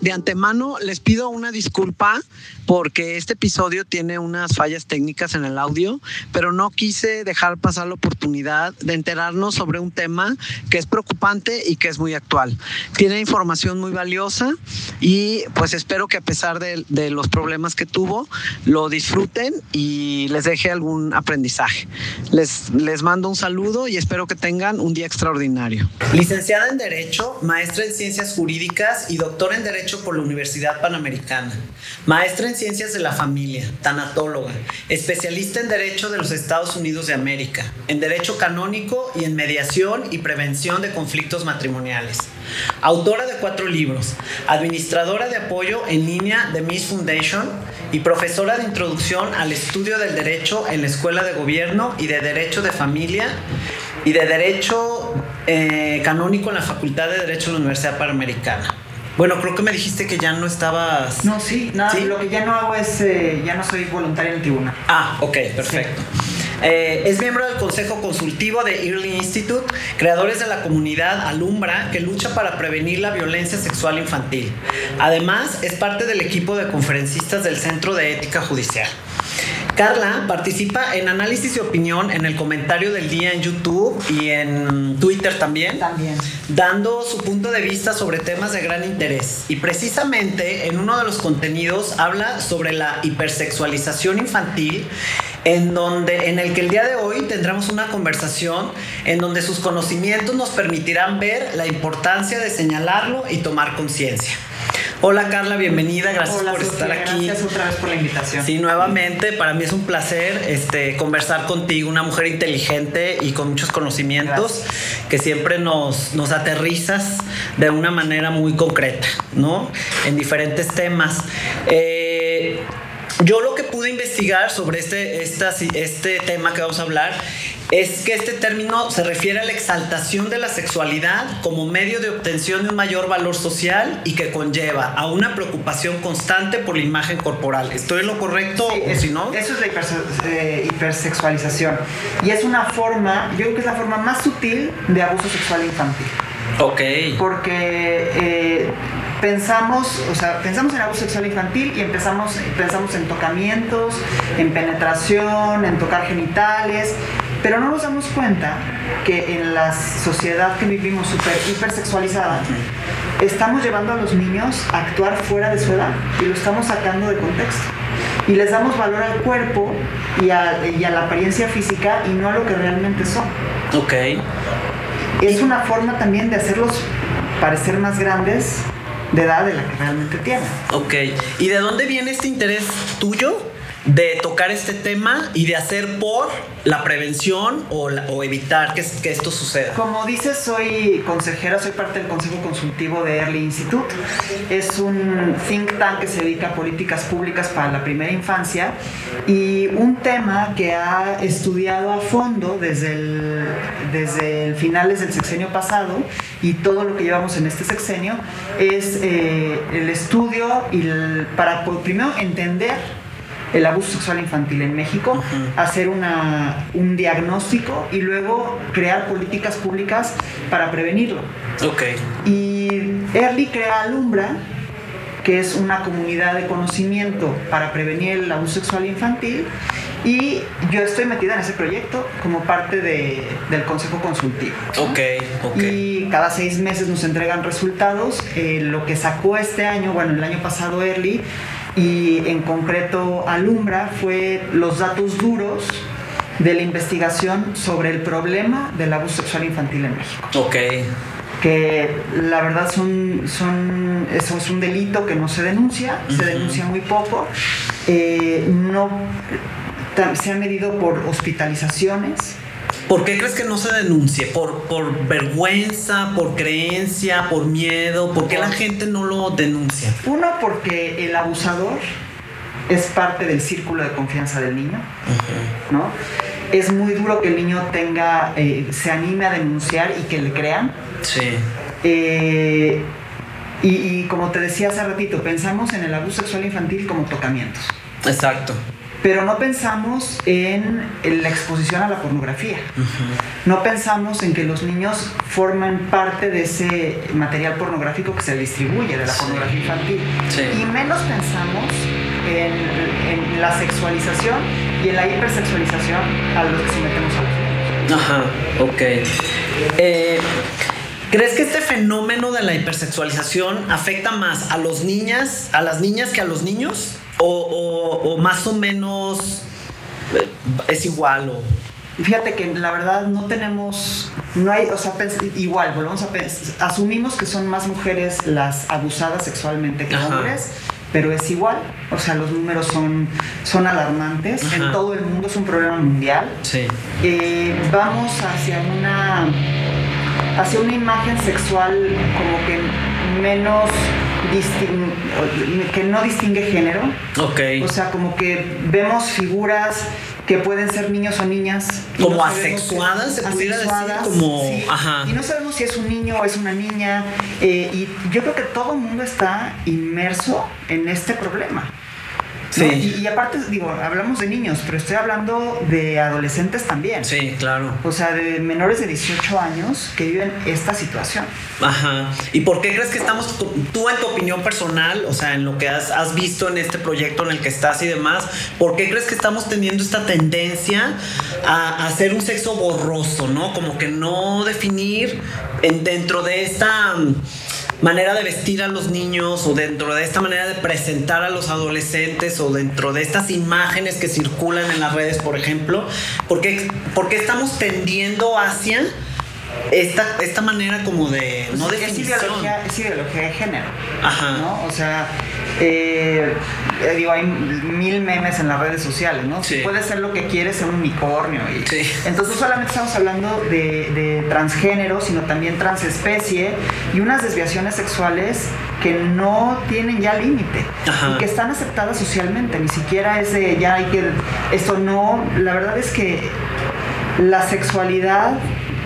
De antemano les pido una disculpa porque este episodio tiene unas fallas técnicas en el audio, pero no quise dejar pasar la oportunidad de enterarnos sobre un tema que es preocupante y que es muy actual. Tiene información muy valiosa y pues espero que a pesar de, los problemas que tuvo, lo disfruten y les deje algún aprendizaje. Les, les mando un saludo y espero que tengan un día extraordinario. Licenciada en Derecho, maestra en Ciencias Jurídicas y doctora en Derecho por la Universidad Panamericana, maestra en Ciencias de la Familia, tanatóloga, especialista en Derecho de los Estados Unidos de América, en Derecho Canónico y en Mediación y Prevención de Conflictos Matrimoniales. Autora de cuatro libros, administradora de apoyo en línea de Miss Foundation y profesora de introducción al estudio del derecho en la Escuela de Gobierno y de Derecho de Familia y de Derecho eh, Canónico en la Facultad de Derecho de la Universidad Panamericana. Bueno, creo que me dijiste que ya no estabas. No, sí, nada, lo que ya no hago es, eh, ya no soy voluntaria en el tribunal. Ah, ok, perfecto. Eh, es miembro del Consejo Consultivo de Early Institute, creadores de la comunidad Alumbra, que lucha para prevenir la violencia sexual infantil. Además, es parte del equipo de conferencistas del Centro de Ética Judicial. Carla participa en análisis y opinión en el comentario del día en YouTube y en Twitter también. También. Dando su punto de vista sobre temas de gran interés. Y precisamente en uno de los contenidos habla sobre la hipersexualización infantil en donde en el que el día de hoy tendremos una conversación en donde sus conocimientos nos permitirán ver la importancia de señalarlo y tomar conciencia. Hola Carla, bienvenida, gracias por estar aquí. Gracias otra vez por la invitación. Sí, nuevamente, para mí es un placer este, conversar contigo, una mujer inteligente y con muchos conocimientos que siempre nos, nos aterrizas de una manera muy concreta, ¿no? En diferentes temas. Eh, yo lo que pude investigar sobre este, este tema que vamos a hablar es que este término se refiere a la exaltación de la sexualidad como medio de obtención de un mayor valor social y que conlleva a una preocupación constante por la imagen corporal. ¿Estoy en lo correcto o si no? Eso es la eh, hipersexualización. Y es una forma, yo creo que es la forma más sutil de abuso sexual infantil. Ok. Porque eh, pensamos, o sea, pensamos en abuso sexual infantil y empezamos, pensamos en tocamientos, en penetración, en tocar genitales, pero no nos damos cuenta que en la sociedad que vivimos súper hipersexualizada, estamos llevando a los niños a actuar fuera de su edad y lo estamos sacando de contexto. Y les damos valor al cuerpo y a, y a la apariencia física y no a lo que realmente son. Ok. Es una forma también de hacerlos parecer más grandes de edad de la que realmente tienen. Ok. ¿Y de dónde viene este interés tuyo de tocar este tema y de hacer por la prevención o, evitar que, esto suceda? Como dices, soy consejera, soy parte del Consejo Consultivo de Early Institute. Es un think tank que se dedica a políticas públicas para la primera infancia y un tema que ha estudiado a fondo desde desde el finales del sexenio pasado y todo lo que llevamos en este sexenio es eh, el estudio y para primero entender el abuso sexual infantil en México, hacer una, un diagnóstico y luego crear políticas públicas para prevenirlo. Ok. Y Early crea Alumbra, que es una comunidad de conocimiento para prevenir el abuso sexual infantil. Y yo estoy metida en ese proyecto como parte de, del consejo consultivo. Ok, ok. Y cada seis meses nos entregan resultados. Eh, lo que sacó este año, bueno, el año pasado Early, y en concreto Alumbra fue los datos duros de la investigación sobre el problema del abuso sexual infantil en México. Ok. Que la verdad son, son, eso es un delito que no se denuncia, se denuncia muy poco. Eh, no, se ha medido por hospitalizaciones, ¿Por qué crees que no se denuncie? ¿Por, ¿Por vergüenza, por creencia, por miedo? ¿Por qué la gente no lo denuncia? Uno, porque el abusador es parte del círculo de confianza del niño, ¿no? Es muy duro que el niño tenga, eh, se anime a denunciar y que le crean. Sí. Eh, y, y como te decía hace ratito, pensamos en el abuso sexual infantil como tocamientos. Exacto pero no pensamos en, la exposición a la pornografía. No pensamos en que los niños forman parte de ese material pornográfico que se distribuye, de la pornografía infantil. Y menos pensamos en, la sexualización y en la hipersexualización a los que sometemos a los niños. Ajá, ok. Eh, ¿Crees que este fenómeno de la hipersexualización afecta más a los niñas, a las niñas que a los niños? O, más o menos eh, es igual o fíjate que la verdad no tenemos, no hay, o sea, igual, volvemos a asumimos que son más mujeres las abusadas sexualmente que hombres, pero es igual, o sea, los números son, son alarmantes, en todo el mundo es un problema mundial. Sí. Eh, vamos hacia una, hacia una imagen sexual como que menos que no distingue género. Ok. O sea, como que vemos figuras que pueden ser niños o niñas. Como asexuadas, se pudiera decir como... Ajá. Y no sabemos si es un niño o es una niña. Eh, y yo creo que todo el mundo está inmerso en este problema. Sí. Y, aparte, digo, hablamos de niños, pero estoy hablando de adolescentes también. Sí, claro. O sea, de menores de 18 años que viven esta situación. Ajá. ¿Y por qué crees que estamos, tú en tu opinión personal, o sea, en lo que has, has visto en este proyecto en el que estás y demás, ¿por qué crees que estamos teniendo esta tendencia a, hacer un sexo borroso, ¿no? Como que no definir en, dentro de esta manera de vestir a los niños o dentro de esta manera de presentar a los adolescentes o dentro de estas imágenes que circulan en las redes, por ejemplo, porque, porque estamos tendiendo hacia esta, esta manera como de no de es ideología, es ideología de género. Ajá. ¿no? O sea, eh, eh, digo, hay mil memes en las redes sociales, ¿no? Sí. Puede ser lo que quieres ser un unicornio. Y, sí. Entonces, no solamente estamos hablando de, de transgénero, sino también transespecie y unas desviaciones sexuales que no tienen ya límite y que están aceptadas socialmente. Ni siquiera es de ya hay que. Eso no. La verdad es que la sexualidad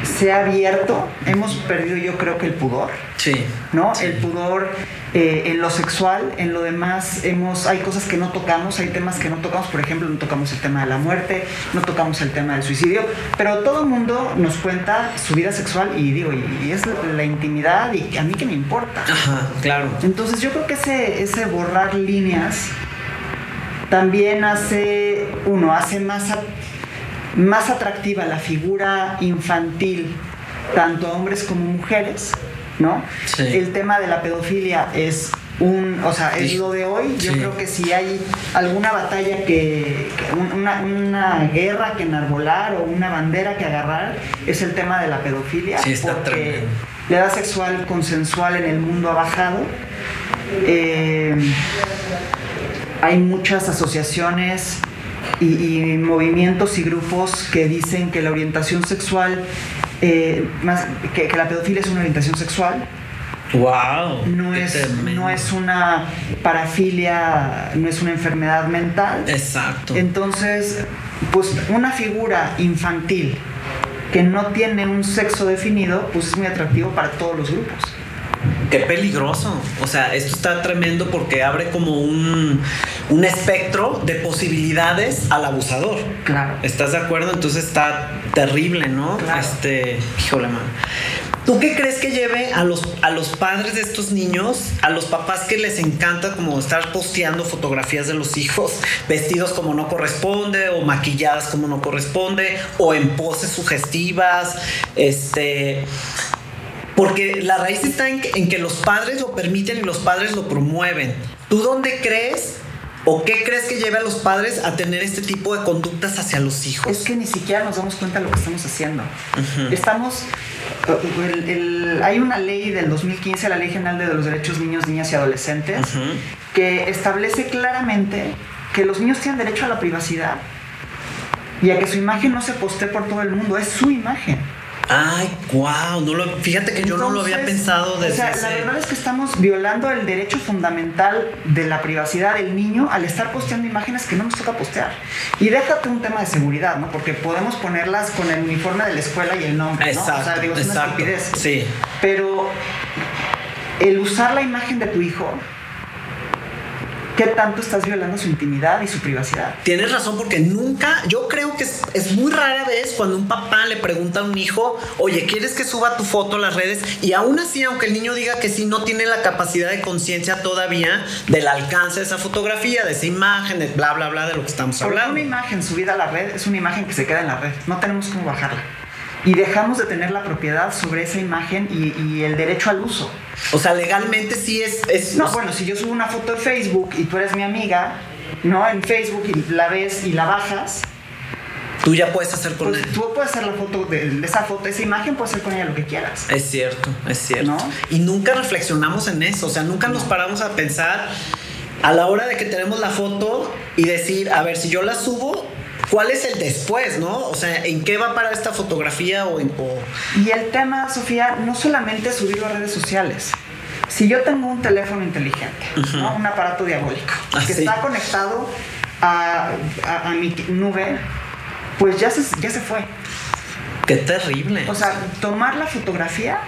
se ha abierto, hemos perdido yo creo que el pudor. Sí. ¿No? El pudor eh, en lo sexual, en lo demás hemos, hay cosas que no tocamos, hay temas que no tocamos, por ejemplo, no tocamos el tema de la muerte, no tocamos el tema del suicidio, pero todo el mundo nos cuenta su vida sexual y digo, y, es la intimidad y a mí que me importa. Ajá, claro. Entonces yo creo que ese, ese borrar líneas también hace, uno, hace más más atractiva la figura infantil, tanto a hombres como mujeres, ¿no? El tema de la pedofilia es un, o sea, es lo de hoy. Yo creo que si hay alguna batalla que, una, guerra que enarbolar o una bandera que agarrar, es el tema de la pedofilia. porque la edad sexual consensual en el mundo ha bajado. Eh, hay muchas asociaciones y, movimientos y grupos que dicen que la orientación sexual, eh, más, que, la pedofilia es una orientación sexual. Wow. No es, no es una parafilia, no es una enfermedad mental. Exacto. Entonces, pues una figura infantil que no tiene un sexo definido, pues es muy atractivo para todos los grupos. Qué peligroso. O sea, esto está tremendo porque abre como un, un espectro de posibilidades al abusador. Claro. ¿Estás de acuerdo? Entonces está terrible, ¿no? Claro. Este, híjole, man. ¿Tú qué crees que lleve a los, a los padres de estos niños, a los papás que les encanta como estar posteando fotografías de los hijos vestidos como no corresponde o maquilladas como no corresponde o en poses sugestivas? Este, porque la raíz está en que, los padres lo permiten y los padres lo promueven. ¿Tú dónde crees ¿O qué crees que lleve a los padres a tener este tipo de conductas hacia los hijos? Es que ni siquiera nos damos cuenta de lo que estamos haciendo. Estamos. hay una ley del 2015, la Ley General de los Derechos Niños, Niñas y Adolescentes, que establece claramente que los niños tienen derecho a la privacidad y a que su imagen no se postee por todo el mundo. Es su imagen. Ay, wow, no lo, fíjate que yo no lo había pensado desde o sea, La verdad es que estamos violando el derecho fundamental de la privacidad del niño al estar posteando imágenes que no nos toca postear. Y déjate un tema de seguridad, ¿no? Porque podemos ponerlas con el uniforme de la escuela y el nombre, ¿no? Exacto, o sea, digo, es una estupidez. Sí. Pero el usar la imagen de tu hijo ¿Qué tanto estás violando su intimidad y su privacidad? Tienes razón, porque nunca, yo creo que es, muy rara vez cuando un papá le pregunta a un hijo, oye, ¿quieres que suba tu foto a las redes? Y aún así, aunque el niño diga que sí, no tiene la capacidad de conciencia todavía del alcance de esa fotografía, de esa imagen, de bla, bla, bla, de lo que estamos porque hablando. Una imagen subida a la red es una imagen que se queda en la red, no tenemos cómo bajarla y dejamos de tener la propiedad sobre esa imagen y, el derecho al uso. O sea, legalmente sí es, es... No, bueno, si yo subo una foto de Facebook y tú eres mi amiga, ¿no? En Facebook y la ves y la bajas. Tú ya puedes hacer con pues, Tú puedes hacer la foto de, esa foto, esa imagen, puedes hacer con ella lo que quieras. Es cierto, es cierto. ¿No? Y nunca reflexionamos en eso, o sea, nunca nos paramos a pensar a la hora de que tenemos la foto y decir, a ver, si yo la subo, ¿Cuál es el después, no? O sea, ¿en qué va para esta fotografía o, Y el tema, Sofía, no solamente subirlo a redes sociales. Si yo tengo un teléfono inteligente, ¿no? un aparato diabólico, ah, que está conectado a, mi nube, pues ya se, ya se fue. Qué terrible. O sea, tomar la fotografía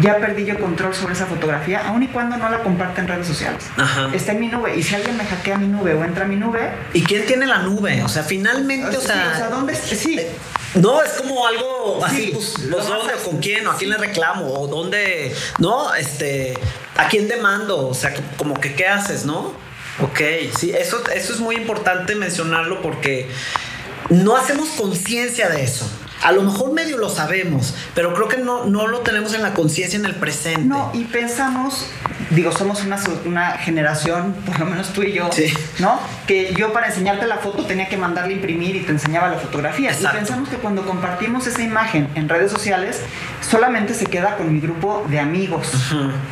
ya perdí yo control sobre esa fotografía, aun y cuando no la comparte en redes sociales. Está en mi nube. Y si alguien me hackea mi nube o entra a mi nube. ¿Y quién tiene la nube? O sea, finalmente, o sea. o sea, ¿dónde? Sí. Eh, no, es como algo así, pues, ¿los con quién? ¿O a quién le reclamo? ¿O dónde? ¿No? Este. ¿A quién demando? O sea, como que, ¿qué haces, no? Ok, sí, eso, eso es muy importante mencionarlo porque no hacemos conciencia de eso. A lo mejor medio lo sabemos, pero creo que no, no lo tenemos en la conciencia en el presente. No, y pensamos, digo, somos una, una generación, por lo menos tú y yo, ¿no? Que yo para enseñarte la foto tenía que mandarle imprimir y te enseñaba la fotografía. Y pensamos que cuando compartimos esa imagen en redes sociales, solamente se queda con mi grupo de amigos.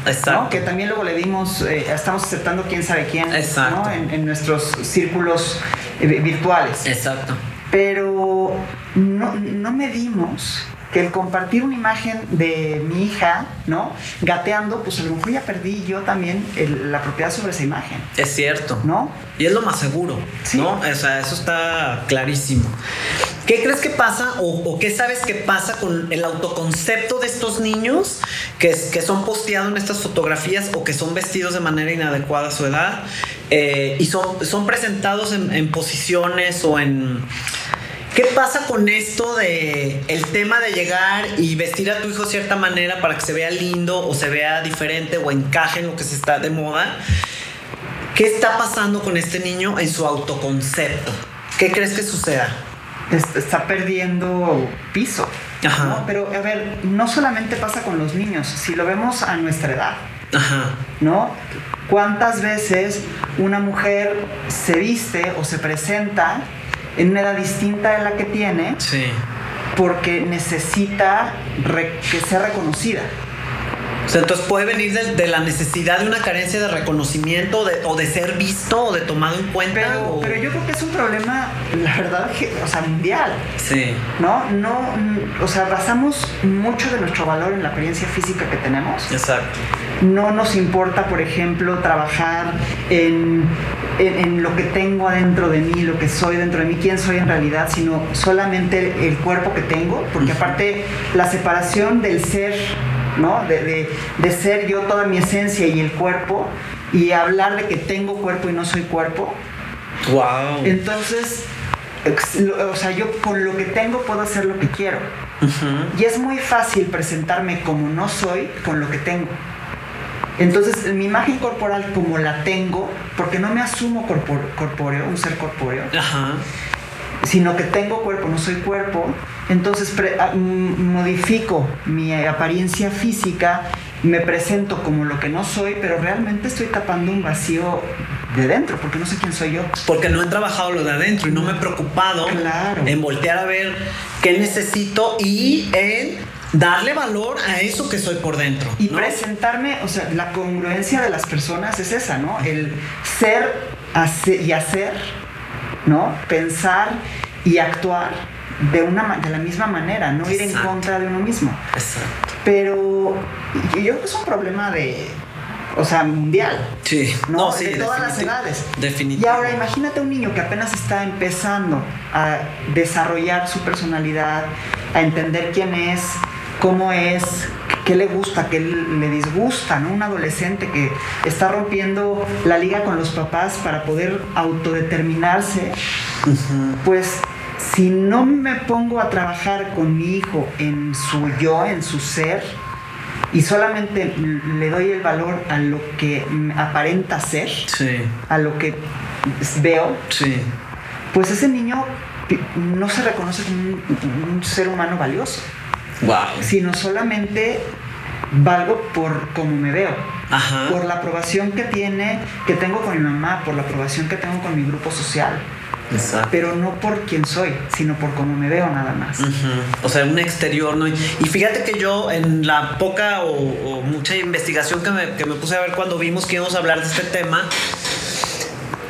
Exacto. Que también luego le dimos, eh, estamos aceptando quién sabe quién, ¿no? En, nuestros círculos eh, virtuales. Exacto pero no, no medimos que el compartir una imagen de mi hija, ¿no? Gateando, pues a lo mejor ya perdí yo también la propiedad sobre esa imagen. Es cierto. ¿No? Y es lo más seguro, ¿no? O sea, eso está clarísimo. ¿Qué crees que pasa o, qué sabes que pasa con el autoconcepto de estos niños que, que son posteados en estas fotografías o que son vestidos de manera inadecuada a su edad eh, y son, son presentados en posiciones o en ¿Qué pasa con esto de el tema de llegar y vestir a tu hijo de cierta manera para que se vea lindo o se vea diferente o encaje en lo que se está de moda? ¿Qué está pasando con este niño en su autoconcepto? ¿Qué crees que suceda? Está perdiendo piso. Ajá. Pero a ver, no solamente pasa con los niños, si lo vemos a nuestra edad. Ajá. ¿No? ¿Cuántas veces una mujer se viste o se presenta en una edad distinta de la que tiene, porque necesita que sea reconocida. O sea, entonces puede venir de, la necesidad de una carencia de reconocimiento o de ser visto o de tomado en cuenta. Pero, pero yo creo que es un problema, la verdad, o sea, mundial. Sí. ¿No? No, o sea, basamos mucho de nuestro valor en la apariencia física que tenemos. Exacto. No nos importa, por ejemplo, trabajar en, en, lo que tengo adentro de mí, lo que soy dentro de mí, quién soy en realidad, sino solamente el cuerpo que tengo, porque aparte la separación del ser ¿no? De, ser yo toda mi esencia y el cuerpo y hablar de que tengo cuerpo y no soy cuerpo. Wow. Entonces, o sea, yo con lo que tengo puedo hacer lo que quiero. Y es muy fácil presentarme como no soy con lo que tengo. Entonces, mi imagen corporal como la tengo, porque no me asumo corpóreo, un ser corpóreo, sino que tengo cuerpo, no soy cuerpo, entonces ah, modifico mi apariencia física, me presento como lo que no soy, pero realmente estoy tapando un vacío de dentro, porque no sé quién soy yo. Porque no he trabajado lo de adentro y no me he preocupado en voltear a ver qué necesito y en darle valor a eso que soy por dentro. Y presentarme, o sea, la congruencia de las personas es esa, ¿no? El ser y hacer, ¿no? Pensar y actuar de, una, de la misma manera, no ir en contra de uno mismo. Exacto. Pero yo creo que es un problema de, o sea, mundial. Sí, no, sí, de todas las edades. Definitivamente. Y ahora imagínate un niño que apenas está empezando a desarrollar su personalidad, a entender quién es, cómo es, qué le gusta, qué le disgusta, ¿no? Un adolescente que está rompiendo la liga con los papás para poder autodeterminarse, pues si no me pongo a trabajar con mi hijo en su yo, en su ser, y solamente le doy el valor a lo que aparenta ser, a lo que veo, pues ese niño no se reconoce como un, ser humano valioso. Sino solamente valgo por cómo me veo. Por la aprobación que tiene, que tengo con mi mamá, por la aprobación que tengo con mi grupo social. Pero no por quién soy, sino por cómo me veo nada más. O sea, un exterior, ¿no? Y fíjate que yo en la poca o, mucha investigación que me, que me, puse a ver cuando vimos que íbamos a hablar de este tema,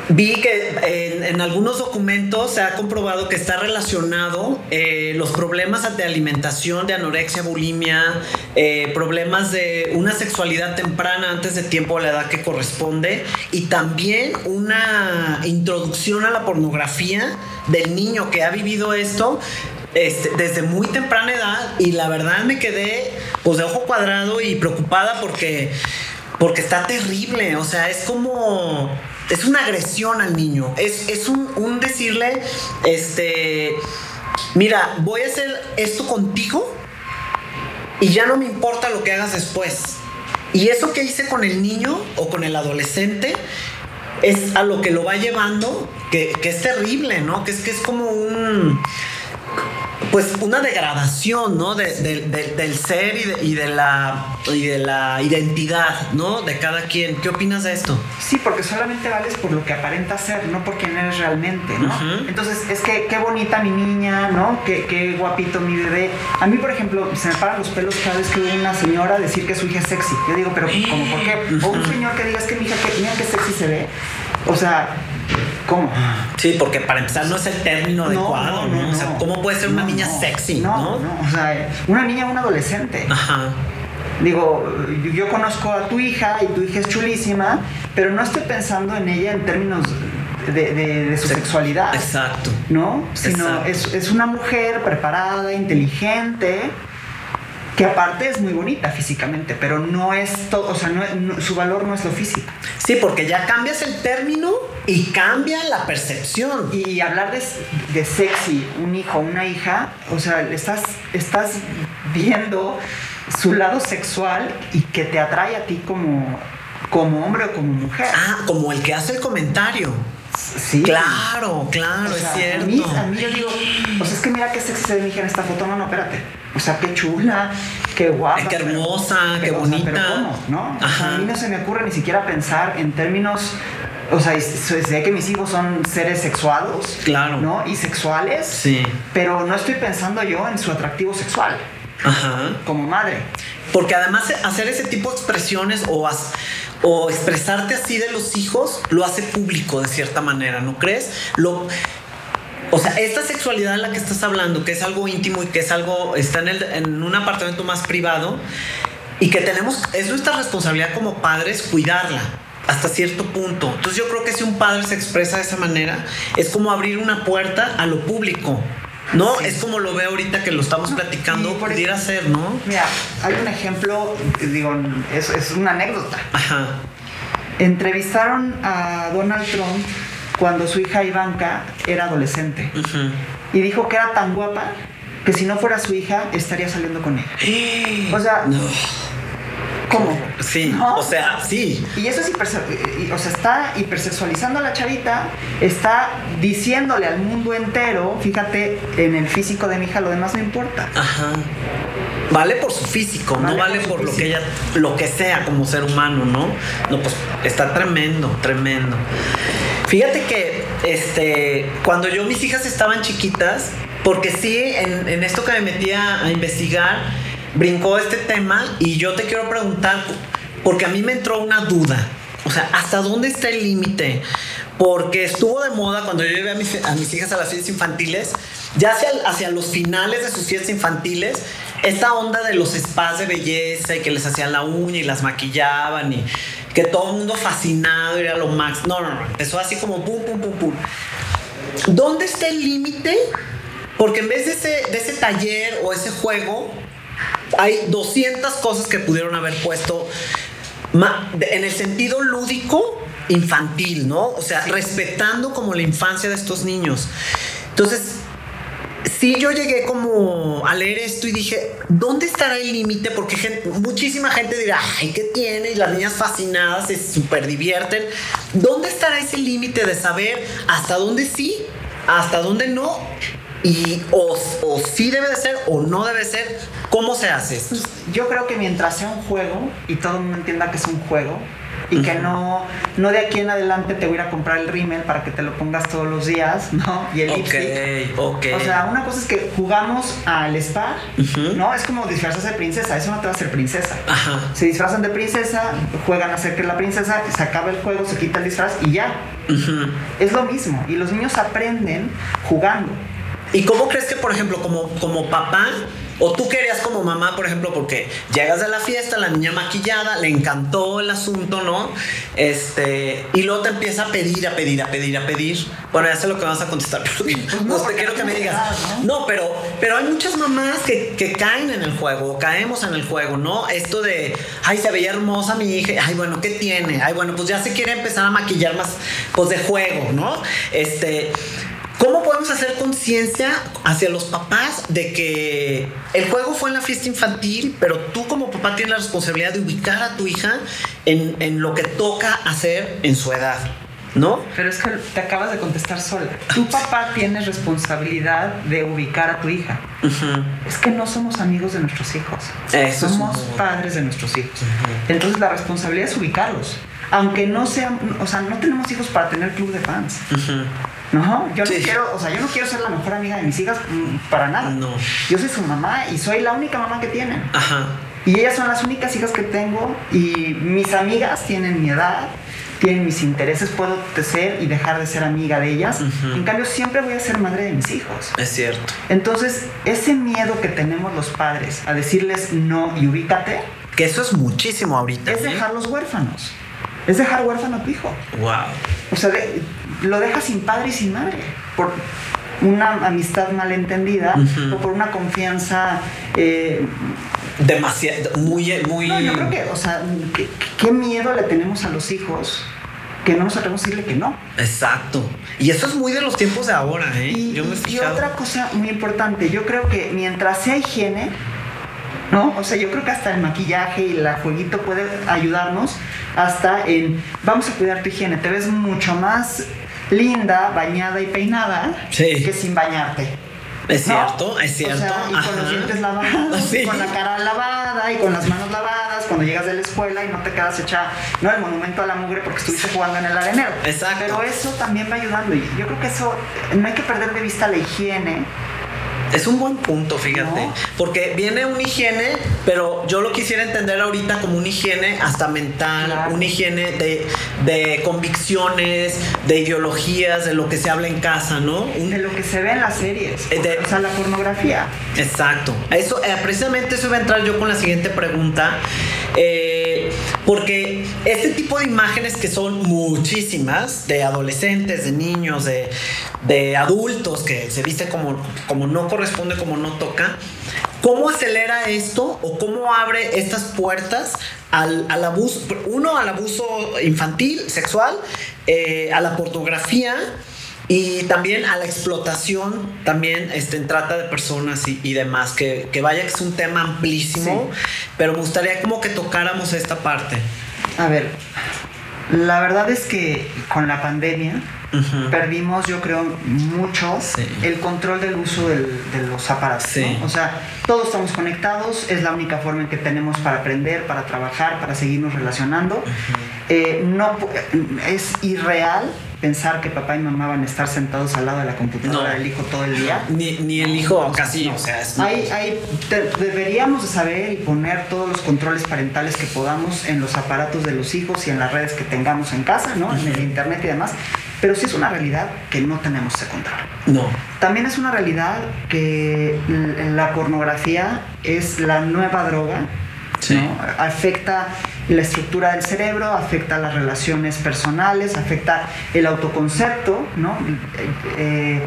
Vi que en, algunos documentos se ha comprobado que está relacionado eh, los problemas de alimentación, de anorexia, bulimia, eh, problemas de una sexualidad temprana antes de tiempo a la edad que corresponde y también una introducción a la pornografía del niño que ha vivido esto este, desde muy temprana edad y la verdad me quedé pues de ojo cuadrado y preocupada porque porque está terrible, o sea, es como es una agresión al niño. Es, un, decirle, este, mira, voy a hacer esto contigo y ya no me importa lo que hagas después. Y eso que hice con el niño o con el adolescente es a lo que lo va llevando, que, que es terrible, ¿no? Que es que es como un pues una degradación, ¿no? del ser y de, la, y de la identidad, ¿no? De cada quien. ¿Qué opinas de esto? Sí, porque solamente vales por lo que aparenta ser, no por quién eres realmente, ¿no? Entonces, es que qué bonita mi niña, ¿no? Qué, qué, guapito mi bebé. A mí, por ejemplo, se me paran los pelos cada vez que veo una señora decir que su hija es sexy. Yo digo, pero ¿cómo por qué? O un señor que diga que mi hija, que, mira qué sexy se ve. O sea, ¿Cómo? Sí, porque para empezar no es el término adecuado, ¿no? o sea, ¿cómo puede ser una niña sexy? No, no, o sea, una niña, un adolescente. Ajá. Digo, yo conozco a tu hija y tu hija es chulísima, pero no estoy pensando en ella en términos de, su sexualidad. Exacto. ¿No? Sino Es, es una mujer preparada, inteligente, que aparte es muy bonita físicamente, pero no es todo, o sea, su valor no es lo físico. Sí, porque ya cambias el término y cambia la percepción. Y hablar de, de sexy, un hijo, una hija, o sea, estás, estás viendo su lado sexual y que te atrae a ti como, como hombre o como mujer. Ah, como el que hace el comentario. Sí. Claro, claro, es cierto. A mí, a mí, yo digo, pues es que mira qué sexy se ve mi hija en esta foto. No, no, espérate. O sea, qué chula, qué guapa. qué hermosa, qué bonita. pero ¿cómo? ¿No? a mí no se me ocurre ni siquiera pensar en términos o sea, sé que mis hijos son seres sexuados. Claro. ¿No? Y sexuales. Sí. Pero no estoy pensando yo en su atractivo sexual. Ajá. Como madre. Porque además hacer ese tipo de expresiones o, o expresarte así de los hijos lo hace público de cierta manera, ¿no crees? Lo, o sea, esta sexualidad en la que estás hablando, que es algo íntimo y que es algo, está en, el, en un apartamento más privado y que tenemos, es nuestra responsabilidad como padres cuidarla hasta cierto punto. Entonces yo creo que si un padre se expresa de esa manera, es como abrir una puerta a lo público. ¿No? Es como lo veo ahorita que lo estamos platicando, pudiera ser, ¿no? Mira, hay un ejemplo, digo, es, es una anécdota. Ajá. Entrevistaron a Donald Trump cuando su hija Ivanka era adolescente. Y dijo que era tan guapa que si no fuera su hija estaría saliendo con él. O sea, no. ¿Cómo? Sí, o sea, sí. Y eso es o sea, está hipersexualizando a la chavita, está diciéndole al mundo entero, fíjate, en el físico de mi hija lo demás no importa. Ajá. vale por su físico, no vale por, lo que ella, lo que sea como ser humano, ¿no? No, pues está tremendo, tremendo. Fíjate que este, cuando yo mis hijas estaban chiquitas, porque sí, en, en esto que me metía a investigar, brincó este tema y yo te quiero preguntar, porque a mí me entró una duda. O sea, ¿hasta dónde está el límite? Porque estuvo de moda cuando yo llevé a mis, a mis hijas a las fiestas infantiles, ya hacia, hacia los finales de sus fiestas infantiles, esta onda de los spas de belleza y que les hacían la uña y las maquillaban y que todo el mundo fascinado era lo max. No, no, no. Empezó así como pum, pum, pum, pum. ¿Dónde está el límite? Porque en vez de ese, de ese taller o ese juego, hay 200 cosas que pudieron haber puesto en el sentido lúdico infantil, ¿no? O sea, respetando como la infancia de estos niños. Entonces, sí yo llegué como a leer esto y dije, ¿dónde estará el límite? Porque muchísima gente dirá, ay, ¿qué tiene? Y las niñas fascinadas se súper divierten. ¿Dónde estará ese límite de saber hasta dónde sí, hasta dónde no? Y o, o sí debe de ser o no debe ser. ¿Cómo se hace esto? Pues, yo creo que mientras sea un juego y todo el mundo entienda que es un juego, y que no, no de aquí en adelante te voy a ir a comprar el rímel para que te lo pongas todos los días, ¿no? Y el lipstick. O sea, una cosa es que jugamos al spa, ¿no? Es como disfrazarse de princesa, eso no te va a hacer princesa. Ajá. Se disfrazan de princesa, juegan a ser que la princesa, se acaba el juego, se quita el disfraz y ya. Es lo mismo. Y los niños aprenden jugando. ¿Y cómo crees que, por ejemplo, como, como papá, o tú querías como mamá, por ejemplo, porque llegas de la fiesta, la niña maquillada, le encantó el asunto, ¿no? Este, y luego te empieza a pedir, a pedir, a pedir, a pedir. Bueno, ya sé lo que vas a contestar, pero no, te quiero que me digas. ¿no? pero, pero hay muchas mamás que, que caen en el juego, caemos en el juego, ¿no? Esto de, ay, se veía hermosa mi hija, ay, bueno, ¿qué tiene? Ay, bueno, pues ya se quiere empezar a maquillar más, pues de juego, ¿no? Este, ¿Cómo podemos hacer conciencia hacia los papás de que el juego fue en la fiesta infantil, pero tú como papá tienes la responsabilidad de ubicar a tu hija en, lo que toca hacer en su edad? ¿No? Pero es que te acabas de contestar sola. Tu papá tiene responsabilidad de ubicar a tu hija. Es que no somos amigos de nuestros hijos. somos padres de nuestros hijos. Entonces la responsabilidad es ubicarlos. Aunque no sean, o sea, no tenemos hijos para tener club de fans. No, yo no quiero, o sea, yo no quiero ser la mejor amiga de mis hijas mm, para nada. No. Yo soy su mamá y soy la única mamá que tienen. Ajá. Y ellas son las únicas hijas que tengo y mis amigas tienen mi edad, tienen mis intereses, puedo ser y dejar de ser amiga de ellas. En cambio, siempre voy a ser madre de mis hijos. Es cierto. Entonces, ese miedo que tenemos los padres a decirles no y ubícate. Que eso es muchísimo ahorita. Es dejarlos huérfanos. Es dejar huérfano a tu hijo. Wow. O sea, lo dejas sin padre y sin madre. Por una amistad malentendida o por una confianza. Eh, Demasiado. Muy. muy... No, yo creo que, o sea, ¿qué, miedo le tenemos a los hijos que no nos atrevemos a decirle que no. Exacto. Y eso es muy de los tiempos de ahora, ¿eh? Y, y otra cosa muy importante, yo creo que mientras sea higiene, ¿no? O sea, yo creo que hasta el maquillaje y el jueguito puede ayudarnos hasta en, vamos a cuidar tu higiene, te ves mucho más linda, bañada y peinada que sin bañarte. Es cierto, es cierto. y con los dientes lavados, con la cara lavada y con las manos lavadas, cuando llegas de la escuela y no te quedas hecha, no, el monumento a la mugre porque estuviste jugando en el arenero. Exacto. Pero eso también va ayudando y yo creo que eso, no hay que perder de vista la higiene es un buen punto, fíjate. Porque viene una higiene, pero yo lo quisiera entender ahorita como una higiene hasta mental, una higiene de, convicciones, de ideologías, de lo que se habla en casa, ¿no? de lo que se ve en las series. Eh, o sea, la pornografía. Exacto. Eso, eh, precisamente eso iba a entrar yo con la siguiente pregunta. Eh, porque este tipo de imágenes que son muchísimas, de adolescentes, de niños, de, de adultos que se visten como, como no corresponde, como no toca, ¿cómo acelera esto o cómo abre estas puertas al, al abuso, uno al abuso infantil, sexual, eh, a la pornografía? Y también a la explotación, también este, en trata de personas y, demás, que, que, vaya que es un tema amplísimo, pero me gustaría como que tocáramos esta parte. A ver, La verdad es que con la pandemia perdimos, yo creo, mucho el control del uso de los aparatos. O sea, todos estamos conectados, es la única forma en que tenemos para aprender, para trabajar, para seguirnos relacionando. Eh, no, es irreal pensar que papá y mamá van a estar sentados al lado de la computadora del hijo todo el día. Ni, el hijo casi, o sea, hay, deberíamos saber y poner todos los controles parentales que podamos en los aparatos de los hijos y en las redes que tengamos en casa, ¿no? En el internet y demás. Pero sí es una realidad que no tenemos ese control. No. También es una realidad que la pornografía es la nueva droga Afecta la estructura del cerebro, afecta las relaciones personales, afecta el autoconcepto, ¿no? Eh,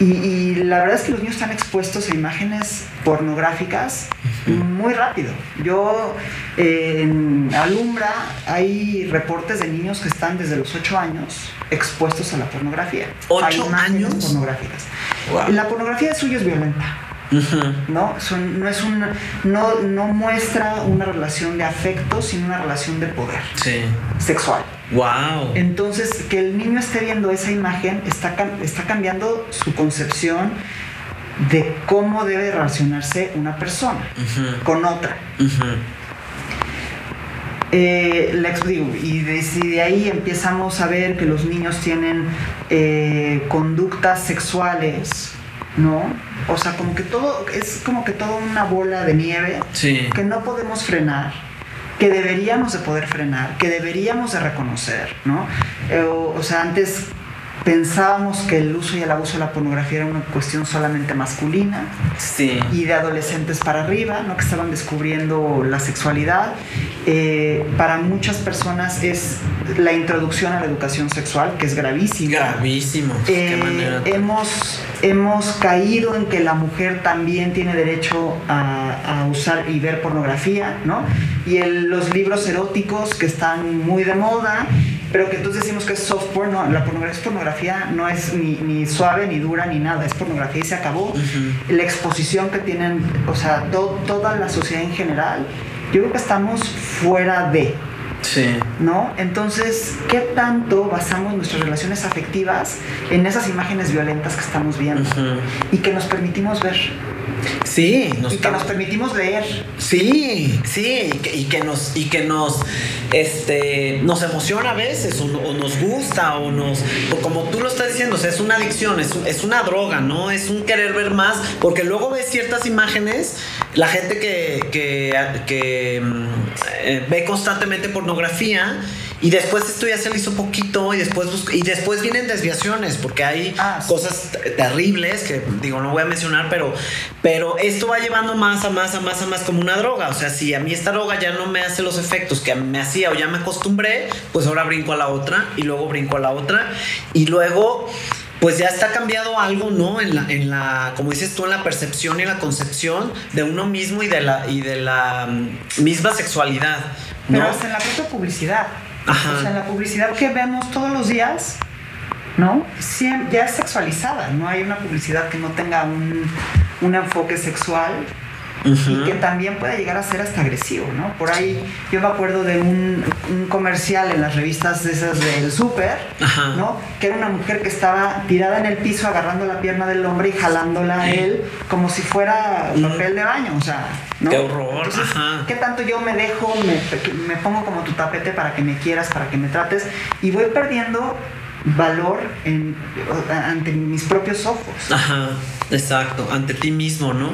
y, la verdad es que los niños están expuestos a imágenes pornográficas muy rápido. Yo en Alumbra hay reportes de niños que están desde los 8 años expuestos a la pornografía. ¿8 años? pornográficas. La pornografía de suyo es violenta. ¿No? no, es una, no, no muestra una relación de afecto, sino una relación de poder sexual. Wow. Entonces, que el niño esté viendo esa imagen está, está cambiando su concepción de cómo debe relacionarse una persona con otra. Eh, y de, ahí empezamos a ver que los niños tienen eh, conductas sexuales ¿no? O sea, como que todo, es como que toda una bola de nieve que no podemos frenar, que deberíamos de poder frenar, que deberíamos de reconocer, ¿no? Eh, o, sea, antes pensábamos que el uso y el abuso de la pornografía era una cuestión solamente masculina y de adolescentes para arriba, ¿no? que estaban descubriendo la sexualidad. Eh, para muchas personas es la introducción a la educación sexual, que es gravísimo. Gravísimo. Eh, hemos hemos caído en que la mujer también tiene derecho a, usar y ver pornografía, ¿no? Y los libros eróticos que están muy de moda, pero que entonces decimos que es soft porn, no, la pornografía, es pornografía no es ni, suave, ni dura, ni nada, es pornografía y se acabó. La exposición que tienen, o sea, toda la sociedad en general, yo creo que estamos fuera de, Sí. ¿No? Entonces, ¿qué tanto basamos nuestras relaciones afectivas en esas imágenes violentas que estamos viendo y que nos permitimos ver? Sí, y que nos permitimos leer. Sí, sí, y que, nos y que nos este nos emociona a veces o, nos gusta o nos como tú lo estás diciendo, es una adicción, es, es, una droga, ¿no? Es un querer ver más, porque luego ves ciertas imágenes, la gente que, que, que mm, eh, ve constantemente pornografía y después esto ya se le hizo poquito y después y después vienen desviaciones porque hay ah, cosas terribles que digo no voy a mencionar, pero pero esto va llevando más a más a más a más como una droga, o sea, si a mí esta droga ya no me hace los efectos que me hacía o ya me acostumbré, pues ahora brinco a la otra y luego brinco a la otra y luego pues ya está cambiado algo, ¿no? En la, en la, como dices tú, en la percepción y la concepción de uno mismo y de la, y de la mm, misma sexualidad. ¿No? Pero hasta en la propia publicidad. O sea, en la publicidad que vemos todos los días, ¿no? ya es sexualizada, no hay una publicidad que no tenga un, un enfoque sexual y que también puede llegar a ser hasta agresivo, ¿no? Por ahí yo me acuerdo de un, comercial en las revistas de esas del súper, ¿no? Que era una mujer que estaba tirada en el piso agarrando la pierna del hombre y jalándola a él como si fuera papel de baño, o sea, ¿no? Qué horror, ¿Qué tanto yo me dejo, me, me pongo como tu tapete para que me quieras, para que me trates y voy perdiendo valor ante mis propios ojos. Ajá, exacto, ante ti mismo, ¿no?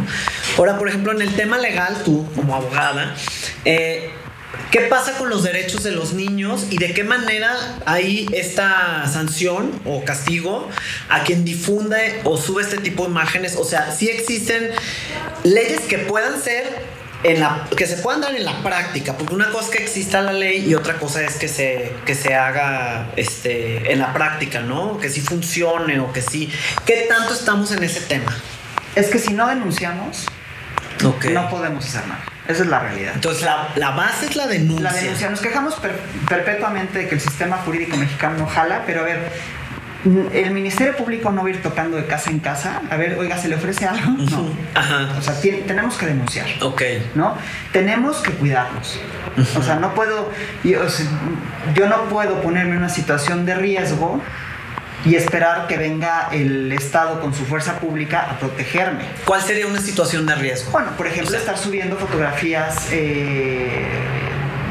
Ahora, por ejemplo, en el tema legal, tú como abogada, eh, ¿Qué pasa con los derechos de los niños y de qué manera hay esta sanción o castigo a quien difunde o sube este tipo de imágenes? O sea, si existen leyes que puedan ser en la, que se puedan dar en la práctica, porque una cosa es que exista la ley y otra cosa es que se, que se haga este, en la práctica, ¿no? Que sí funcione o que sí. ¿Qué tanto estamos en ese tema? Es que si no denunciamos, no podemos hacer nada. Esa es la realidad. Entonces, la, la, base es la denuncia. La denuncia. Nos quejamos perpetuamente de que el sistema jurídico mexicano no jala, pero a ver, el Ministerio Público no va a ir tocando de casa en casa. A ver, oiga, ¿se le ofrece algo? No. Ajá. O sea, tenemos que denunciar. Ok. ¿No? Tenemos que cuidarnos. O sea, no puedo. Yo, yo no puedo ponerme en una situación de riesgo y esperar que venga el Estado con su fuerza pública a protegerme. ¿Cuál sería una situación de riesgo? Bueno, por ejemplo, estar subiendo fotografías eh,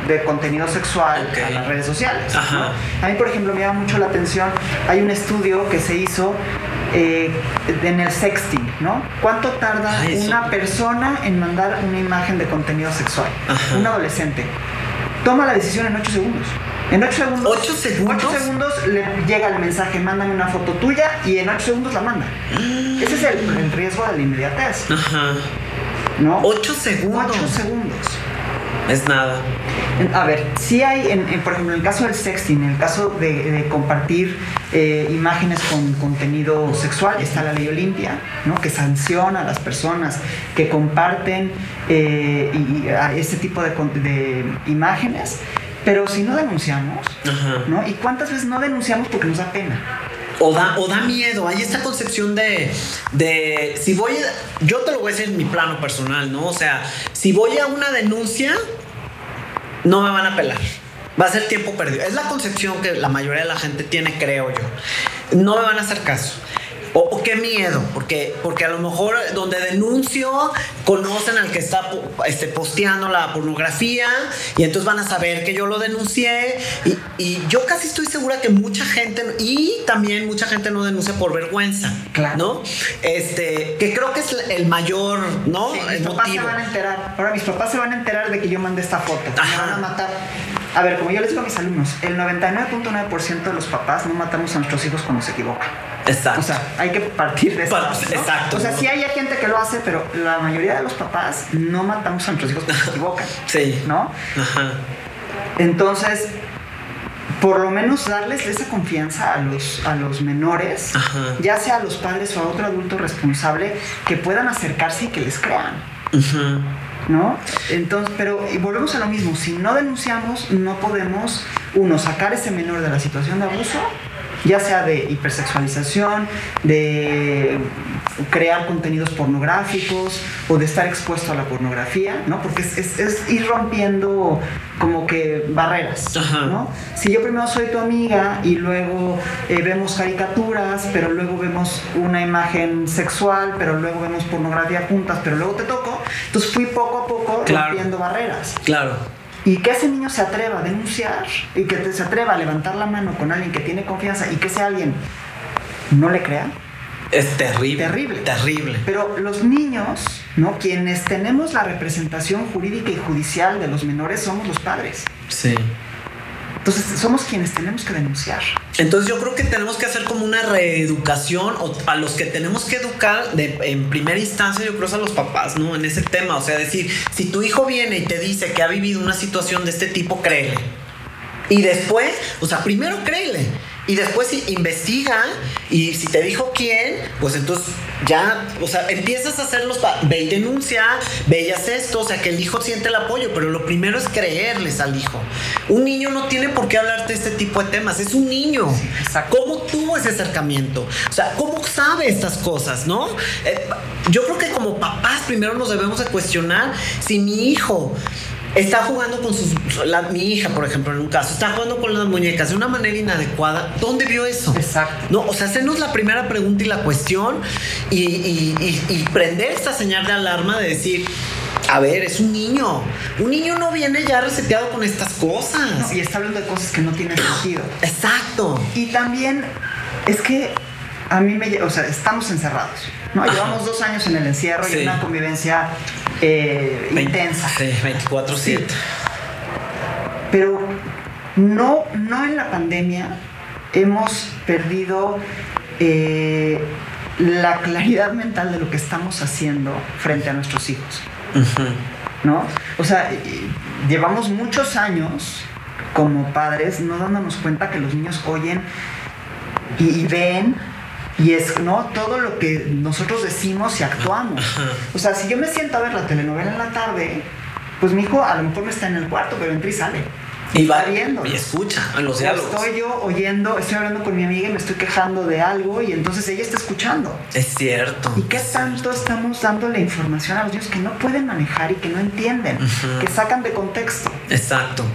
de contenido sexual a las redes sociales. A mí, por ejemplo, me llama mucho la atención, hay un estudio que se hizo eh, en el sexting, ¿no? ¿Cuánto tarda una persona en mandar una imagen de contenido sexual? Un adolescente. Toma la decisión en 8 segundos. En 8 segundos. 8 segundos. 8 segundos le llega el mensaje, mándame una foto tuya y en 8 segundos la manda. Mm. Ese es el, riesgo de la inmediatez. Ajá. ¿No? 8 segundos. 8 segundos. Es nada. A ver, si hay, en, por ejemplo, en el caso del sexting, en el caso de, compartir eh, imágenes con contenido sexual, está la ley Olimpia, ¿no? que sanciona a las personas que comparten eh, y, este tipo de, de imágenes pero si no denunciamos, ¿no? ¿Y cuántas veces no denunciamos porque nos da pena? O da, o da miedo, hay esta concepción de, de, si voy, yo te lo voy a decir en mi plano personal, ¿no? O sea, si voy a una denuncia, no me van a pelar. Va a ser tiempo perdido. Es la concepción que la mayoría de la gente tiene, creo yo. No me van a hacer caso. O, qué miedo, porque, porque a lo mejor donde denuncio conocen al que está este, posteando la pornografía y entonces van a saber que yo lo denuncié y, yo casi estoy segura que mucha gente y también mucha gente no denuncia por vergüenza, claro. ¿no? Este, que creo que es el mayor, ¿no? mis papás se van a enterar. Ahora mis papás se van a enterar de que yo mandé esta foto. Me van a matar. A ver, como yo les digo a mis alumnos, el 99.9% de los papás no matamos a nuestros hijos cuando se equivocan. Exacto. O sea, hay que partir de eso. Exacto. O sea, sí hay gente que lo hace, pero la mayoría de los papás no matamos a nuestros hijos cuando se equivocan. Sí. ¿No? Ajá. Entonces, por lo menos darles esa confianza a los, a los menores, ya sea a los padres o a otro adulto responsable, que puedan acercarse y que les crean. Ajá. ¿No? Entonces, pero y volvemos a lo mismo, si no denunciamos, no podemos, uno, sacar ese menor de la situación de abuso, ya sea de hipersexualización, de crear contenidos pornográficos o de estar expuesto a la pornografía, ¿no? Porque es, ir rompiendo como que barreras, ¿no? Si yo primero soy tu amiga y luego eh, vemos caricaturas, pero luego vemos una imagen sexual, pero luego vemos pornografía juntas, pero luego te toco, entonces fui poco a poco rompiendo barreras. Claro y que ese niño se atreva a denunciar y que se atreva a levantar la mano con alguien que tiene confianza y que ese alguien no le crea. Es terrible. Terrible. Terrible. Pero los niños, ¿no? Quienes tenemos la representación jurídica y judicial de los menores somos los padres. Sí. Entonces somos quienes tenemos que denunciar. Entonces yo creo que tenemos que hacer como una reeducación a los que tenemos que educar en primera instancia, yo creo es a los papás, ¿no? En ese tema, o sea, decir, si tu hijo viene y te dice que ha vivido una situación de este tipo, créele. Y después, o sea, primero créele. Y después si investiga y si te dijo quién, pues entonces ya, o sea, empiezas a hacer los... Ve y denuncia, ve y haz esto, o sea, que el hijo siente el apoyo, pero lo primero es creerles al hijo. Un niño no tiene por qué hablarte de este tipo de temas, es un niño. ¿Cómo tuvo ese acercamiento? O sea, ¿cómo sabe estas cosas, no? Eh, yo creo que como papás primero nos debemos de cuestionar si mi hijo está jugando con sus. mi hija, por ejemplo, en un caso, está jugando con las muñecas de una manera inadecuada. ¿Dónde vio eso? Exacto. No, o sea, hacernos la primera pregunta y la cuestión y, prender esta señal de alarma de decir. A ver, es un niño. Un niño no viene ya reseteado con estas cosas. y está hablando de cosas que no tienen sentido. Exacto. Y también es que a mí me. O sea, estamos encerrados. ¿No? Llevamos dos años en el encierro y una convivencia eh, intensa. Sí, 24-7. Pero no, no en la pandemia hemos perdido eh, la claridad mental de lo que estamos haciendo frente a nuestros hijos. ¿No? O sea, llevamos muchos años como padres no dándonos cuenta que los niños oyen y ven y es, ¿no? Todo lo que nosotros decimos y actuamos. O sea, si yo me siento a ver la telenovela en la tarde, pues mi hijo a lo mejor no está en el cuarto, pero entra y sale. Y va viendo. Y escucha en los diálogos. Estoy yo oyendo, estoy hablando con mi amiga y me estoy quejando de algo y entonces ella está escuchando. Es cierto. ¿Y qué tanto estamos dándole información a los niños que no pueden manejar y que no entienden, que sacan de contexto? Exacto.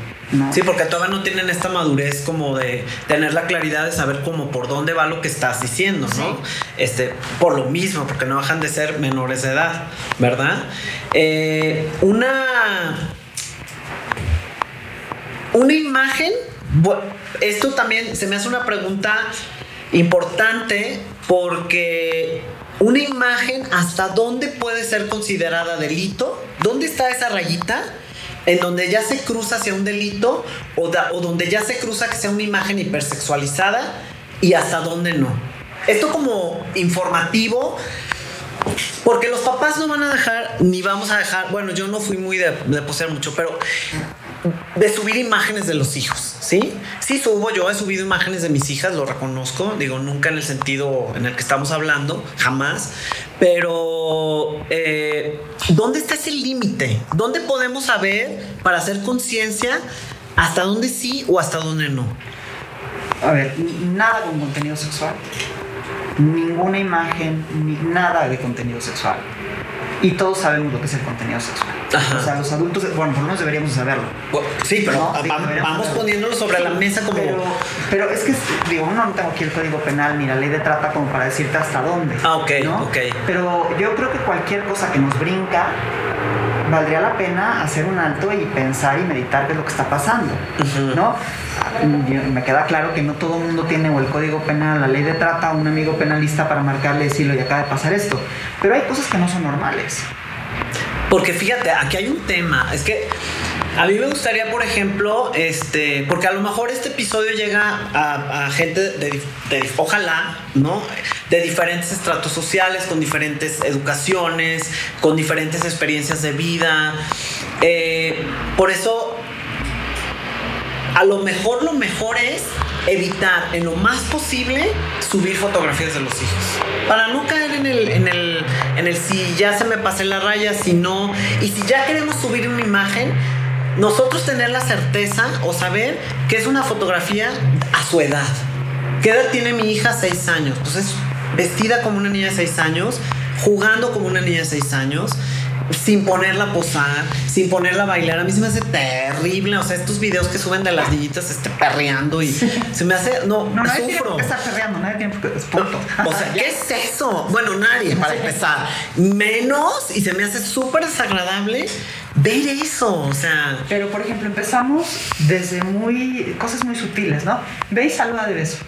Sí, porque todavía no tienen esta madurez como de tener la claridad de saber cómo por dónde va lo que estás diciendo, ¿no? Este, por lo mismo, porque no dejan de ser menores de edad, ¿verdad? Eh, una una imagen, esto también se me hace una pregunta importante porque una imagen hasta dónde puede ser considerada delito, dónde está esa rayita en donde ya se cruza hacia un delito o, o donde ya se cruza que sea una imagen hipersexualizada y hasta dónde no. Esto como informativo porque los papás no van a dejar, ni vamos a dejar, bueno, yo no fui muy de, de poseer mucho, pero de subir imágenes de los hijos, ¿sí? Sí subo, yo he subido imágenes de mis hijas, lo reconozco, digo, nunca en el sentido en el que estamos hablando, jamás, pero eh, ¿dónde está ese límite? ¿Dónde podemos saber para hacer conciencia hasta dónde sí o hasta dónde no? A ver, nada con contenido sexual, ninguna imagen, ni nada de contenido sexual y todos sabemos lo que es el contenido sexual. O sea, los adultos, bueno, por lo menos deberíamos saberlo. Sí, pero vamos, poniéndolo sobre la mesa como... Pero, es que, digo, no tengo aquí el código penal ni la ley de trata como para decirte hasta dónde. Ah, ok, ok. Pero yo creo que cualquier cosa que nos brinca, valdría la pena hacer un alto y pensar y meditar qué es lo que está pasando, ¿no? me queda claro que no todo el mundo tiene o el código penal, la ley de trata, un amigo penalista para marcarle decirlo y acaba de pasar esto. Pero hay cosas que no son normales. Porque fíjate, aquí hay un tema, es que a mí me gustaría, por ejemplo, este, porque a lo mejor este episodio llega a, gente de, ojalá, ¿no? De diferentes estratos sociales, con diferentes educaciones, con diferentes experiencias de vida. Eh, por eso a lo mejor lo mejor es evitar en lo más posible subir fotografías de los hijos. Para no caer en el, en el, si ya se me pasé la raya, si no. Y si ya queremos subir una imagen, nosotros tener la certeza o saber que es una fotografía a su edad. ¿Qué edad tiene mi hija? Seis años. Entonces, vestida como una niña de seis años, jugando como una niña de seis años sin ponerla a posar, sin ponerla a bailar. A mí se me hace terrible. O sea, estos videos que suben de las niñitas este, perreando y se me hace. No, no nadie tiene por qué estar perreando, nadie tiene por qué. punto. O sea, ¿qué es eso? Bueno, nadie, para empezar. Menos, y se me hace súper desagradable ver eso. O sea. Pero, por ejemplo, empezamos desde muy. cosas muy sutiles, ¿no? Ve y saluda de beso.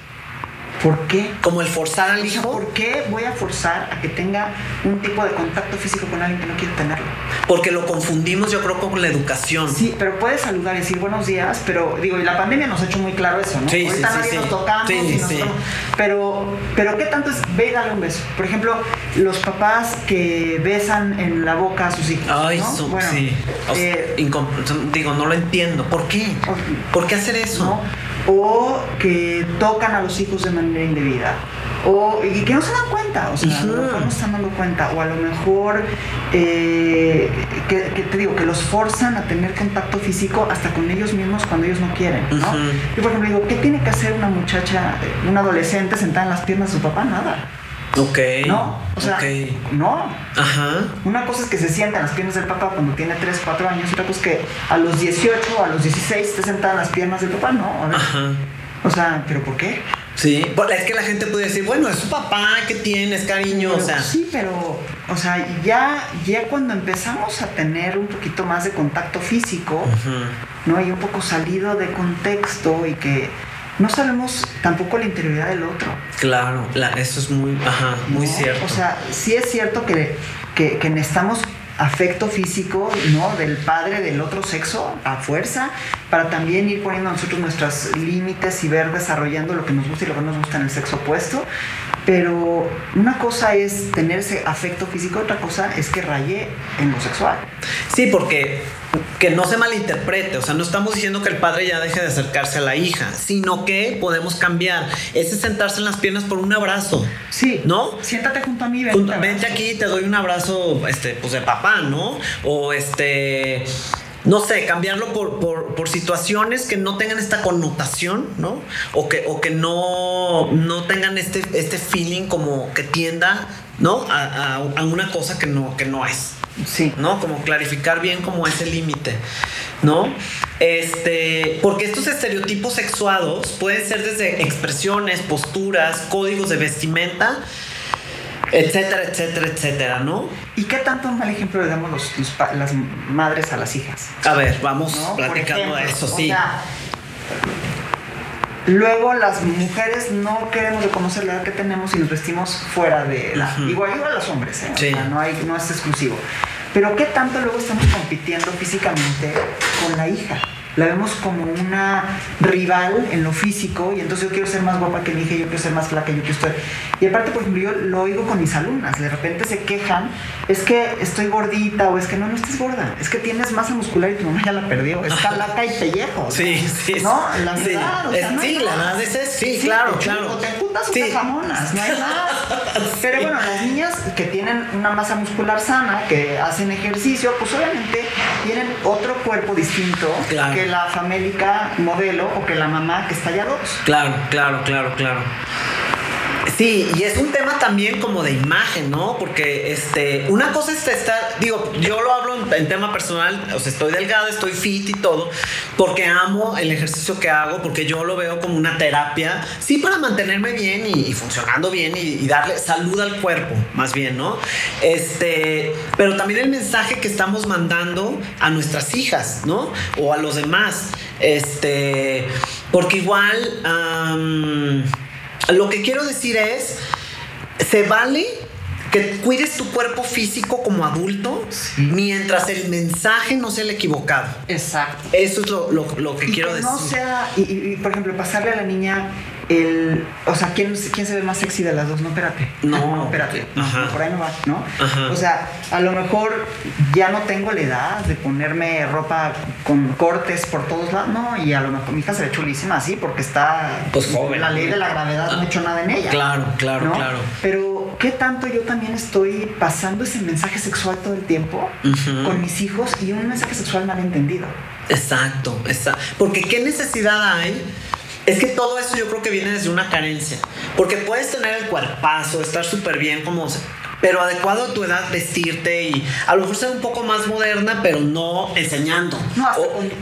¿Por qué? Como el forzar al hijo. ¿Por qué voy a forzar a que tenga un tipo de contacto físico con alguien que no quiere tenerlo? Porque lo confundimos, yo creo, con la educación. Sí, pero puedes saludar y decir buenos días, pero digo, y la pandemia nos ha hecho muy claro eso, ¿no? Sí, Ahorita sí, nadie sí, nos tocamos y nos pero, pero ¿qué tanto es ve y dale un beso? Por ejemplo, los papás que besan en la boca a sus hijos. Ay, ¿no? bueno, sí. Eh, digo, no lo entiendo. ¿Por qué? ¿Por qué hacer eso? ¿no? O que tocan a los hijos de manera indebida o y que no se dan cuenta, o sea, no están dando cuenta, o a lo mejor eh, que, te digo, que los forzan a tener contacto físico hasta con ellos mismos cuando ellos no quieren, ¿no? Yo por ejemplo digo, ¿qué tiene que hacer una muchacha, una adolescente sentada en las piernas de su papá? Nada. Ok. No, o sea, no. Ajá. Una cosa es que se sienta en las piernas del papá cuando tiene 3, 4 años, otra cosa es que a los 18, a los 16 esté sentada en las piernas del papá, no. Ajá. O sea, ¿pero por qué? Sí, es que la gente puede decir, bueno, es su papá, ¿qué tienes, cariño? o sea. Sí, pero, o sea, ya, ya cuando empezamos a tener un poquito más de contacto físico, ¿no? Y un poco salido de contexto y que no sabemos tampoco la interioridad del otro. Claro, eso es muy, ajá, muy cierto. O sea, sí es cierto que, que, que necesitamos afecto físico, ¿no? Del padre del otro sexo a fuerza, para también ir poniendo nosotros nuestros límites y ver desarrollando lo que nos gusta y lo que no nos gusta en el sexo opuesto. Pero una cosa es tener ese afecto físico, otra cosa es que raye en lo sexual. Sí, porque que no se malinterprete, o sea, no estamos diciendo que el padre ya deje de acercarse a la hija, sino que podemos cambiar. Ese sentarse en las piernas por un abrazo. Sí. ¿No? Siéntate junto a mí, vente, aquí, te doy un abrazo, este, pues de papá, ¿no? O este no sé, cambiarlo por, por, situaciones que no tengan esta connotación, ¿no? O que, o que no, no tengan este, este feeling como que tienda, ¿no? A, a, una cosa que no, que no es. Sí. ¿No? Como clarificar bien como ese límite, ¿no? Este, porque estos estereotipos sexuados pueden ser desde expresiones, posturas, códigos de vestimenta, etcétera, etcétera, etcétera, ¿no? ¿Y qué tanto mal ejemplo le damos los, las madres a las hijas? A ver, vamos platicando de eso, sí. luego las mujeres no queremos reconocer la edad que tenemos y nos vestimos fuera de la... Igual igual los hombres, ¿eh? Sí. no, hay, no es exclusivo. Pero qué tanto luego estamos compitiendo físicamente con la hija la vemos como una rival en lo físico y entonces yo quiero ser más guapa que mi hija, yo quiero ser más flaca, yo quiero estar... Y aparte, por ejemplo, yo lo oigo con mis alumnas, de repente se quejan, es que estoy gordita o es que no, no estés gorda, es que tienes masa muscular y tu mamá ya la perdió, es calaca y pellejo. Sí, sí. No, la verdad, sí, o sí, la verdad es, sí, claro, claro. O te juntas o te jamonas, no hay más. Pero bueno, las niñas que tienen una masa muscular sana, que hacen ejercicio, pues obviamente tienen otro cuerpo distinto claro la famélica modelo o que la mamá que está ya dos. Claro, claro, claro, claro. Sí, y es un tema también como de imagen, ¿no? Porque este, una cosa es estar, digo, yo lo hablo en, tema personal, o sea, estoy delgada, estoy fit y todo, porque amo el ejercicio que hago, porque yo lo veo como una terapia, sí, para mantenerme bien y, funcionando bien y, darle salud al cuerpo, más bien, ¿no? Este, pero también el mensaje que estamos mandando a nuestras hijas, ¿no? O a los demás, este, porque igual lo que quiero decir es, se vale que cuides tu cuerpo físico como adulto mientras el mensaje no sea el equivocado. Exacto. Eso es lo, que quiero decir. No sea, y, por ejemplo, pasarle a la niña el, o sea, ¿quién, ¿quién se ve más sexy de las dos? No, espérate. No, no espérate. por ahí no va, ¿no? O sea, a lo mejor ya no tengo la edad de ponerme ropa con cortes por todos lados. No, y a lo mejor mi hija se ve chulísima así porque está. Pues joven. La ley de la gravedad no ha hecho nada en ella. Claro, claro, claro. Pero, ¿qué tanto yo también estoy pasando ese mensaje sexual todo el tiempo con mis hijos y un mensaje sexual mal entendido? Exacto, exacto. Porque, ¿qué necesidad hay? Es que todo eso yo creo que viene desde una carencia. Porque puedes tener el cuerpazo, estar súper bien como... Pero adecuado a tu edad vestirte y a lo mejor ser un poco más moderna, pero no enseñando. No,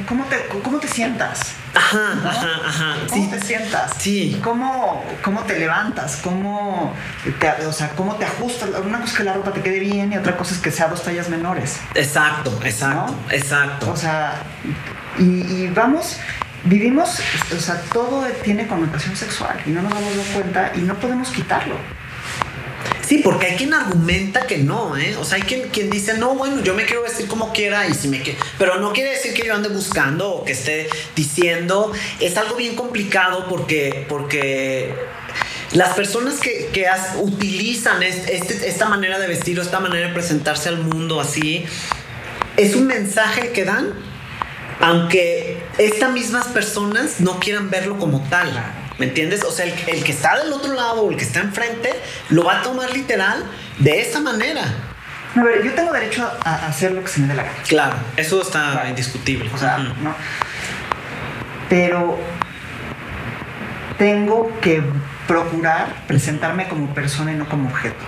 ¿cómo, te, ¿cómo te sientas? Ajá, ajá, ajá. ¿Cómo te sientas? Sí. ¿Cómo, ¿Cómo te levantas? ¿Cómo te, o sea, cómo te ajustas? Una cosa es que la ropa te quede bien y otra cosa es que sea dos tallas menores. Exacto, exacto, exacto. O sea, y, y vamos vivimos, o sea, todo tiene connotación sexual y no nos damos cuenta y no podemos quitarlo. Sí, porque hay quien argumenta que no, ¿eh? O sea, hay quien, quien dice, no, bueno, yo me quiero vestir como quiera y si me quiero... Pero no quiere decir que yo ande buscando o que esté diciendo. Es algo bien complicado porque, porque las personas que, que utilizan este, esta manera de vestir o esta manera de presentarse al mundo así, es un mensaje que dan aunque estas mismas personas no quieran verlo como tal. ¿Me entiendes? O sea, el, que está del otro lado o el que está enfrente lo va a tomar literal de esa manera. a ver, yo tengo derecho a hacer lo que se me dé la gana. Claro, eso está indiscutible. O sea, no. Pero tengo que procurar presentarme como persona y no como objeto.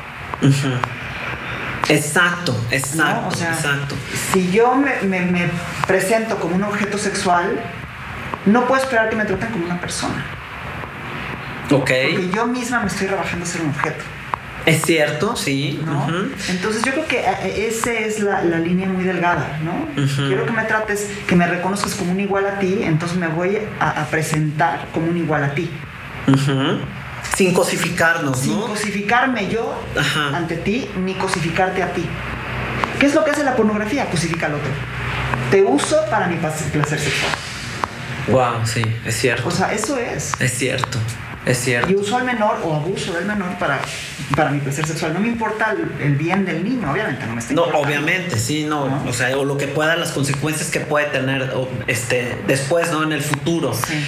Exacto, exacto, o sea, exacto. Si yo me, me, presento como un objeto sexual, no puedo esperar que me traten como una persona. Ok. Porque yo misma me estoy rebajando a ser un objeto. Es cierto, sí. ¿no? Entonces yo creo que eh, eh, esa es la, la línea muy delgada, ¿no? Quiero que me trates, que me reconozcas como un igual a ti, entonces me voy a, a presentar como un igual a ti. Sin cosificarnos, Sin cosificarme yo ante ti, ni cosificarte a ti. ¿Qué es lo que hace la pornografía? Cosifica al otro. Te uso para mi placer sexual. Wow, sí, es cierto. O sea, eso es. Es cierto. Es cierto. Y uso al menor o abuso del menor para, para mi placer sexual. No me importa el, bien del niño, obviamente, no me está No, obviamente, sí, no, O sea, o lo que pueda, las consecuencias que puede tener este, después, ¿no? En el futuro. Sí.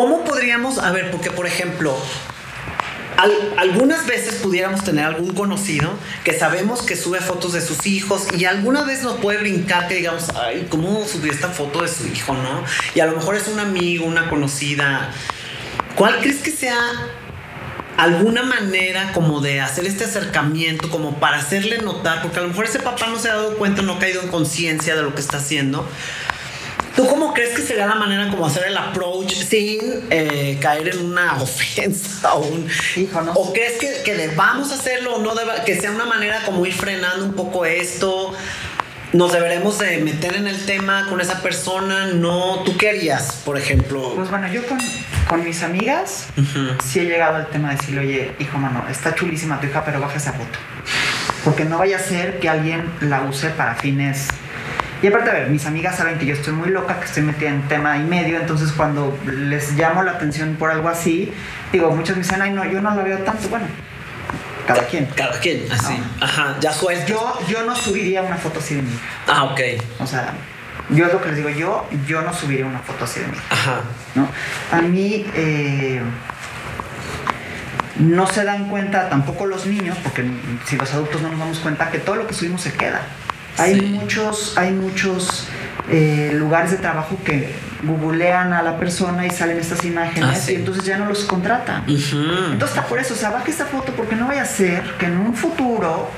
¿Cómo podríamos, a ver, porque por ejemplo, algunas veces pudiéramos tener algún conocido que sabemos que sube fotos de sus hijos y alguna vez nos puede brincar que digamos, ay, ¿cómo subió esta foto de su hijo, no? Y a lo mejor es un amigo, una conocida. ¿Cuál crees que sea alguna manera como de hacer este acercamiento, como para hacerle notar, porque a lo mejor ese papá no se ha dado cuenta, no ha caído en conciencia de lo que está haciendo. ¿Tú cómo crees que sería la manera como hacer el approach sin eh, caer en una ofensa o un... Hijo, no ¿O crees que, que debamos hacerlo o no que sea una manera como ir frenando un poco esto? nos deberemos de meter en el tema con esa persona, no, ¿tú qué harías, por ejemplo? Pues bueno, yo con, con mis amigas sí he llegado al tema de decirle, oye, hijo mano, está chulísima tu hija, pero baja esa foto. Porque no vaya a ser que alguien la use para fines... Y aparte, a ver, mis amigas saben que yo estoy muy loca, que estoy metida en tema y medio, entonces cuando les llamo la atención por algo así, digo, muchos me dicen, ay, no, yo no la veo tanto. Bueno, cada quien. Cada quien, así. Ajá, ya suelto. Yo, yo no subiría una foto así de mí. Ah, ok. O sea, yo es lo que les digo, yo, yo no subiría una foto así de mí. Ajá. ¿no? A mí eh, no se dan cuenta, tampoco los niños, porque si los adultos no nos damos cuenta, que todo lo que subimos se queda. Hay muchos, hay muchos eh, lugares de trabajo que googlean a la persona y salen estas imágenes ah, y entonces ya no los contratan. Entonces está por eso, o sea, baja esta foto porque no vaya a ser que en un futuro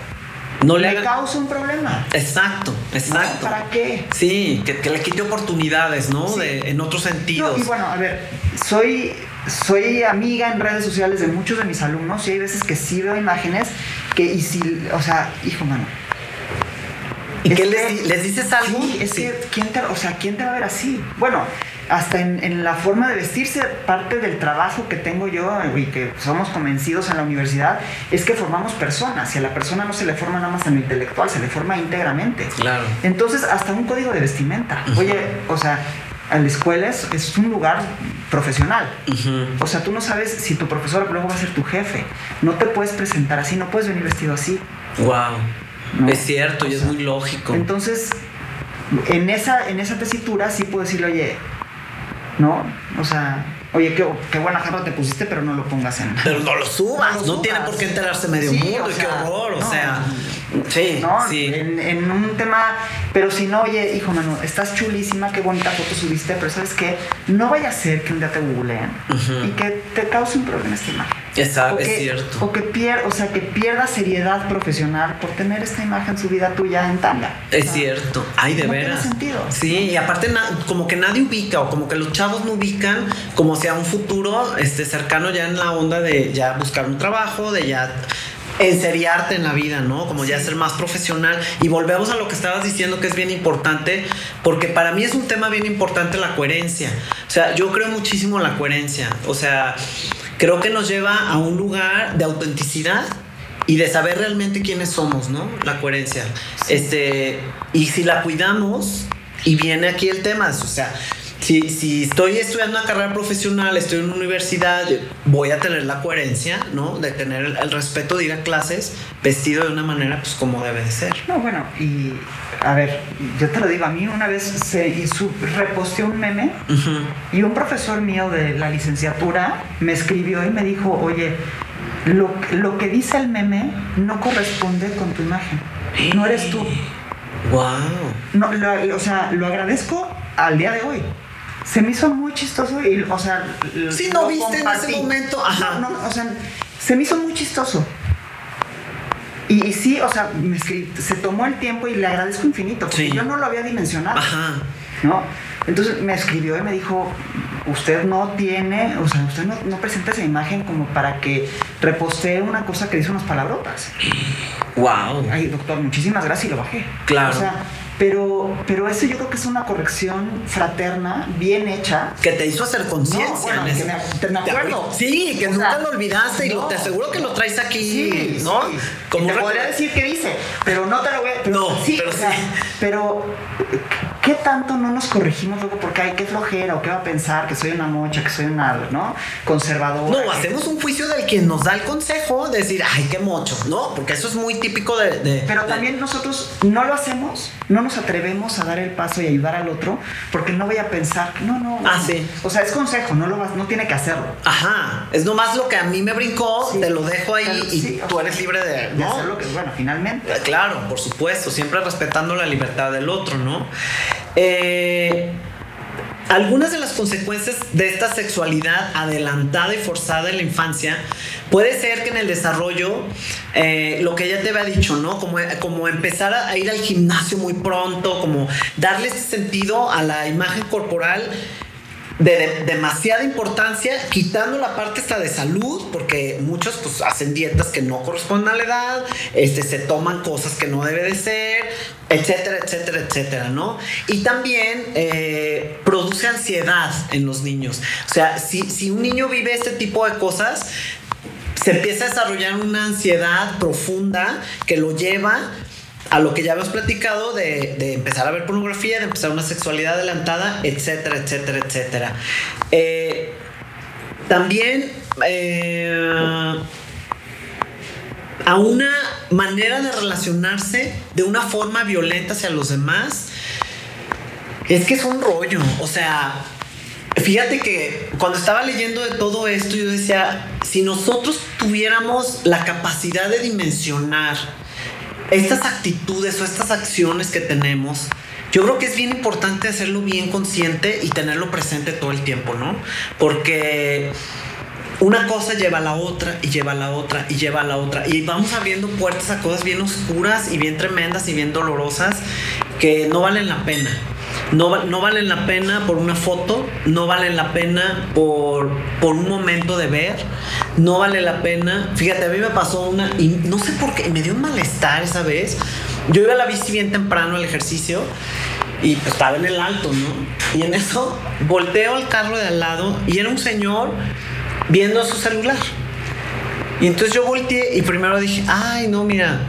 no le, cause un problema. Exacto, exacto. ¿Para qué? Sí, que, le quite oportunidades, ¿no? De, en otros sentidos. y bueno, a ver, soy, soy amiga en redes sociales de muchos de mis alumnos y hay veces que sí veo imágenes que, y si, o sea, hijo, mano, ¿Y qué les, dices algo? Sí, es que, ¿quién te, o sea, ¿quién te va a ver así? Bueno, hasta en, la forma de vestirse, parte del trabajo que tengo yo y que somos convencidos en la universidad es que formamos personas y a la persona no se le forma nada más en lo intelectual, se le forma íntegramente. Claro. Entonces, hasta un código de vestimenta. Oye, o sea, la escuela es, un lugar profesional. O sea, tú no sabes si tu profesor luego va a ser tu jefe. No te puedes presentar así, no puedes venir vestido así. Wow. Es cierto, y es muy lógico. Entonces, en esa, en esa tesitura sí puedo decirle, oye, ¿no? O sea, oye, qué, qué buena jarra te pusiste, pero no lo pongas en. Pero no lo subas, no, tiene por qué enterarse medio mundo, qué horror, o sea. Sí, ¿no? sí. En, un tema, pero si no, oye, hijo Manu, estás chulísima, qué bonita foto subiste, pero ¿sabes qué? No vaya a ser que un día te googleen y que te cause un problema esta imagen. Exacto, es cierto. O que, pierda, o sea, que pierda seriedad profesional por tener esta imagen subida tuya en tanga. Es cierto. Ay, de veras. Tiene sentido. Sí, y aparte como que nadie ubica o como que los chavos no ubican como sea un futuro este cercano ya en la onda de ya buscar un trabajo, de ya enseriarte en la vida, ¿no? Como ya ser más profesional. Y volvemos a lo que estabas diciendo que es bien importante, porque para mí es un tema bien importante la coherencia. O sea, yo creo muchísimo en la coherencia. O sea, creo que nos lleva a un lugar de autenticidad y de saber realmente quiénes somos, ¿no? La coherencia. Este, y si la cuidamos, y viene aquí el tema, o sea, si, si estoy estudiando una carrera profesional, estoy en una universidad, voy a tener la coherencia, ¿no? De tener el, respeto de ir a clases vestido de una manera, pues, como debe de ser. No, bueno, y a ver, yo te lo digo, a mí una vez se hizo, reposteó un meme y un profesor mío de la licenciatura me escribió y me dijo, oye, lo, lo que dice el meme no corresponde con tu imagen. No eres tú. Wow. No, o sea, lo agradezco al día de hoy se me hizo muy chistoso y, o sea, sí, no viste en ese momento, Ajá. No, o sea, se me hizo muy chistoso. Y, sí, o sea, se tomó el tiempo y le agradezco infinito, porque yo no lo había dimensionado. Ajá. ¿No? Entonces me escribió y me dijo, usted no tiene, o sea, usted no, presenta esa imagen como para que repostee una cosa que dice unas palabrotas. Wow. Ay, doctor, muchísimas gracias y lo bajé. Claro. O sea, pero, pero eso yo creo que es una corrección fraterna, bien hecha. Que te hizo hacer conciencia. No, que me, acuerdo. Sí, que nunca lo olvidaste y te aseguro que lo traes aquí, ¿no? Como te podría decir qué dice, pero no te lo voy a... no, sí, pero sí. pero ¿qué tanto no nos corregimos luego porque hay que flojera o qué va a pensar que soy una mocha, que soy una, ¿no? Conservadora. No, hacemos un juicio del quien nos da el consejo, de decir, ay, qué mocho, ¿no? Porque eso es muy típico de... Pero también nosotros no lo hacemos, no nos atrevemos a dar el paso y ayudar al otro porque no voy a pensar, no, no. Ah, sí. O sea, es consejo, no, lo vas, no tiene que hacerlo. Ajá, es nomás lo que a mí me brincó, te lo dejo ahí y tú eres libre de, ¿no? hacer lo que, bueno, finalmente. Claro, por supuesto, siempre respetando la libertad del otro, ¿no? Eh, algunas de las consecuencias de esta sexualidad adelantada y forzada en la infancia puede ser que en el desarrollo, eh, lo que ella te había dicho, ¿no? Como, como empezar a, ir al gimnasio muy pronto, como darle este sentido a la imagen corporal de, demasiada importancia, quitando la parte esta de salud, porque muchos pues hacen dietas que no corresponden a la edad, este, se toman cosas que no debe de ser, etcétera, etcétera, etcétera, ¿no? Y también eh, produce ansiedad en los niños. O sea, si, si un niño vive este tipo de cosas, se empieza a desarrollar una ansiedad profunda que lo lleva a lo que ya hemos platicado de, empezar a ver pornografía, de empezar una sexualidad adelantada, etcétera, etcétera, etcétera. Eh, también eh, a una manera de relacionarse de una forma violenta hacia los demás, es que es un rollo. O sea, fíjate que cuando estaba leyendo de todo esto, yo decía, si nosotros tuviéramos la capacidad de dimensionar, estas actitudes o estas acciones que tenemos, yo creo que es bien importante hacerlo bien consciente y tenerlo presente todo el tiempo, ¿no? Porque una cosa lleva a la otra y lleva a la otra y lleva a la otra y vamos abriendo puertas a cosas bien oscuras y bien tremendas y bien dolorosas que no valen la pena. No, no, valen la pena por una foto, no valen la pena por, por un momento de ver, no vale la pena. Fíjate, a mí me pasó una, y no sé por qué, me dio un malestar esa vez. Yo iba a la bici bien temprano al ejercicio y pues, estaba en el alto, ¿no? Y en eso volteo al carro de al lado y era un señor viendo su celular. Y entonces yo volteé y primero dije, ay, no, mira,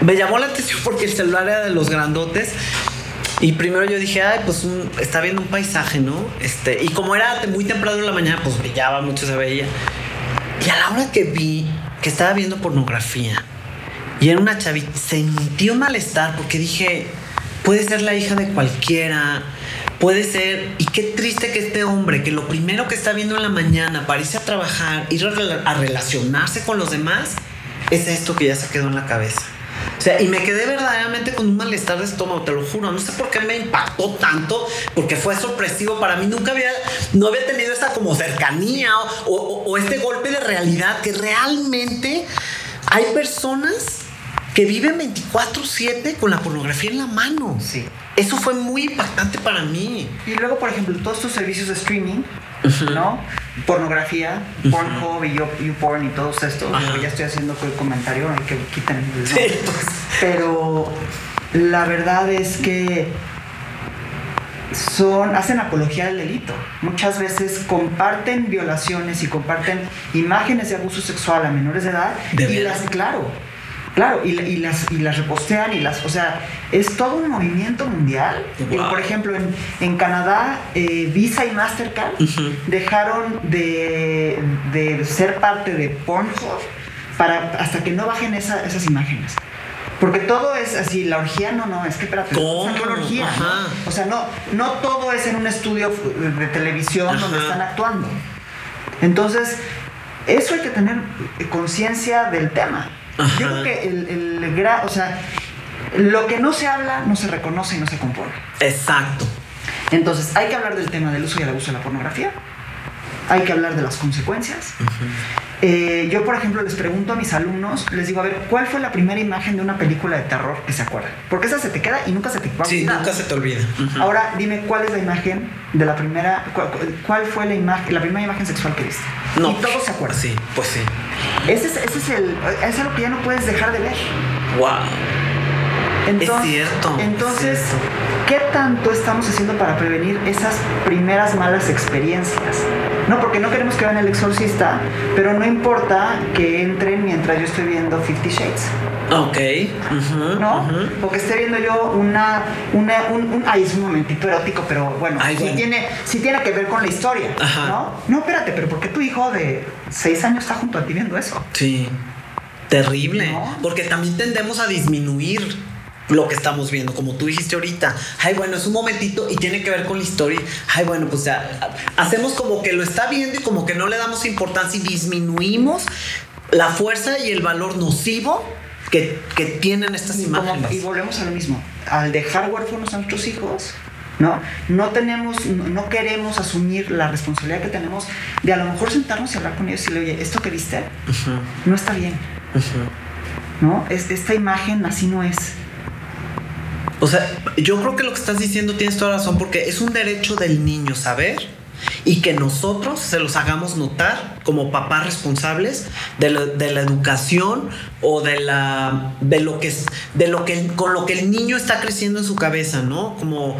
me llamó la atención porque el celular era de los grandotes y primero yo dije, ay, pues está viendo un paisaje, ¿no? Este, y como era muy temprano en la mañana, pues brillaba mucho, se veía. Y a la hora que vi que estaba viendo pornografía y era una chavita, sentí un malestar porque dije, puede ser la hija de cualquiera, puede ser, y qué triste que este hombre, que lo primero que está viendo en la mañana para irse a trabajar, ir a relacionarse con los demás, es esto que ya se quedó en la cabeza. O sea, y me quedé verdaderamente con un malestar de estómago, te lo juro. No sé por qué me impactó tanto, porque fue sorpresivo para mí. Nunca había, no había tenido esta como cercanía o, este golpe de realidad que realmente hay personas que viven 24/7 con la pornografía en la mano. Sí. Eso fue muy impactante para mí. Y luego, por ejemplo, todos estos servicios de streaming ¿no? Pornografía, Pornhub y YouPorn y todos estos. Ya estoy haciendo el comentario, hay que quiten pues. Pero la verdad es que son, hacen apología del delito. Muchas veces comparten violaciones y comparten imágenes de abuso sexual a menores de edad. y las, claro, Claro, y, las, y las repostean y las, o sea, es todo un movimiento mundial. Por ejemplo, en, Canadá, eh, Visa y Mastercard dejaron de, ser parte de Pornhub para, hasta que no bajen esas imágenes. Porque todo es así, la orgía no, no, es que espérate, ¿Cómo? Es orgía, O sea, no, no todo es en un estudio de televisión donde están actuando. Entonces, eso hay que tener conciencia del tema. Yo creo que el, el o sea, lo que no se habla no se reconoce y no se compone. Exacto. Entonces, hay que hablar del tema del uso y el abuso de la pornografía. Hay que hablar de las consecuencias. Eh, yo, por ejemplo, les pregunto a mis alumnos, les digo, a ver, ¿cuál fue la primera imagen de una película de terror que se acuerdan? Porque esa se te queda y nunca se te va Sí, nunca se te olvida. Ahora, dime, ¿cuál es la imagen de la primera, cuál, fue la imagen, la primera imagen sexual que viste? No. Y todos se acuerdan. Sí, pues sí. Ese es, ese es el, es algo que ya no puedes dejar de ver. Wow. Entonces, es cierto. Entonces, ¿qué tanto estamos haciendo para prevenir esas primeras malas experiencias? No, porque no queremos que vean el exorcista, pero no importa que entren mientras yo estoy viendo Fifty Shades. Ok. ¿No? Porque esté viendo yo una, una un, ay, es un momentito erótico, pero bueno, sí, Tiene, sí tiene que ver con la historia, ¿no? No, espérate, pero ¿por qué tu hijo de seis años está junto a ti viendo eso? Sí. Terrible. Porque también tendemos a disminuir lo que estamos viendo, como tú dijiste ahorita. Ay, bueno, es un momentito y tiene que ver con la historia. Ay, bueno, pues ya, hacemos como que lo está viendo y como que no le damos importancia y disminuimos la fuerza y el valor nocivo que, tienen estas imágenes. y volvemos a lo mismo. Al dejar huérfanos a nuestros hijos, ¿no? No tenemos, no queremos asumir la responsabilidad que tenemos de a lo mejor sentarnos y hablar con ellos y decirle, oye, esto que viste no está bien. ¿No? Es, esta imagen así no es. O sea, yo creo que lo que estás diciendo tienes toda razón porque es un derecho del niño saber y que nosotros se los hagamos notar como papás responsables de, la educación o de la de lo que de lo que con lo que el niño está creciendo en su cabeza, ¿no? Como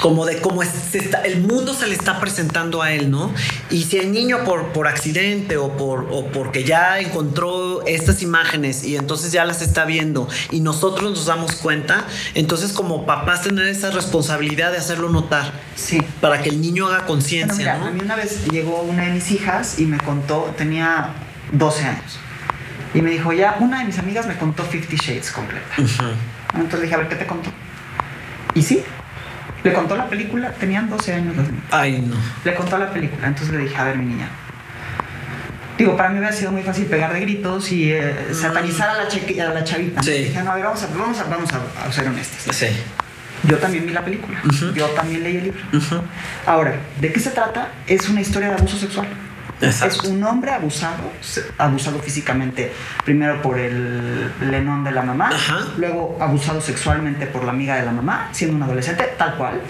como de cómo el mundo se le está presentando a él, ¿no? Y si el niño por, por accidente o, por, o porque ya encontró estas imágenes y entonces ya las está viendo y nosotros nos damos cuenta, entonces como papás tener esa responsabilidad de hacerlo notar. Sí. Para que el niño haga conciencia. ¿no? A mí una vez llegó una de mis hijas y me contó, tenía 12 años. Y me dijo, ya, una de mis amigas me contó Fifty Shades completa. Entonces le dije, a ver, ¿qué te contó? Y sí, le contó la película, tenían 12 años los niños. Ay, no. Le contó la película, entonces le dije, a ver, mi niña. Digo, para mí hubiera sido muy fácil pegar de gritos y eh, mm. satanizar a la, a la chavita. Sí. Dije, no, a ver, vamos a, vamos a, vamos a, ser honestas. Sí. Yo también vi la película. Yo también leí el libro. Ahora, ¿de qué se trata? Es una historia de abuso sexual. Es un hombre abusado, abusado físicamente, primero por el lenón de la mamá, luego abusado sexualmente por la amiga de la mamá, siendo un adolescente, tal cual,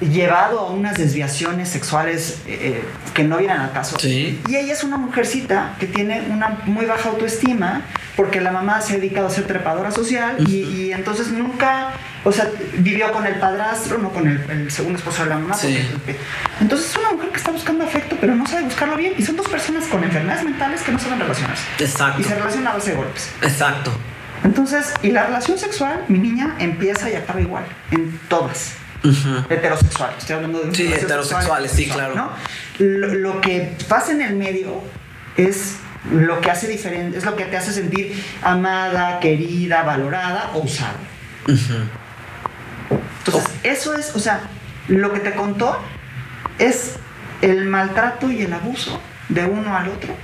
llevado a unas desviaciones sexuales eh, que no vienen al caso. Y ella es una mujercita que tiene una muy baja autoestima porque la mamá se ha dedicado a ser trepadora social y, y entonces nunca o sea, vivió con el padrastro, no con el, segundo esposo de la mamá. entonces es una mujer que está buscando afecto, pero no sabe buscarlo bien. Y son dos personas con enfermedades mentales que no saben relacionarse. Exacto. Y se relacionan a base de golpes. Exacto. Entonces, y la relación sexual, mi niña empieza y acaba igual, en todas. Heterosexuales, estoy hablando de Sí, heterosexuales, sí, claro. Lo, lo, que pasa en el medio es lo que hace diferente, es lo que te hace sentir amada, querida, valorada o usada. Entonces, eso es, o sea, lo que te contó es el maltrato y el abuso de uno al otro.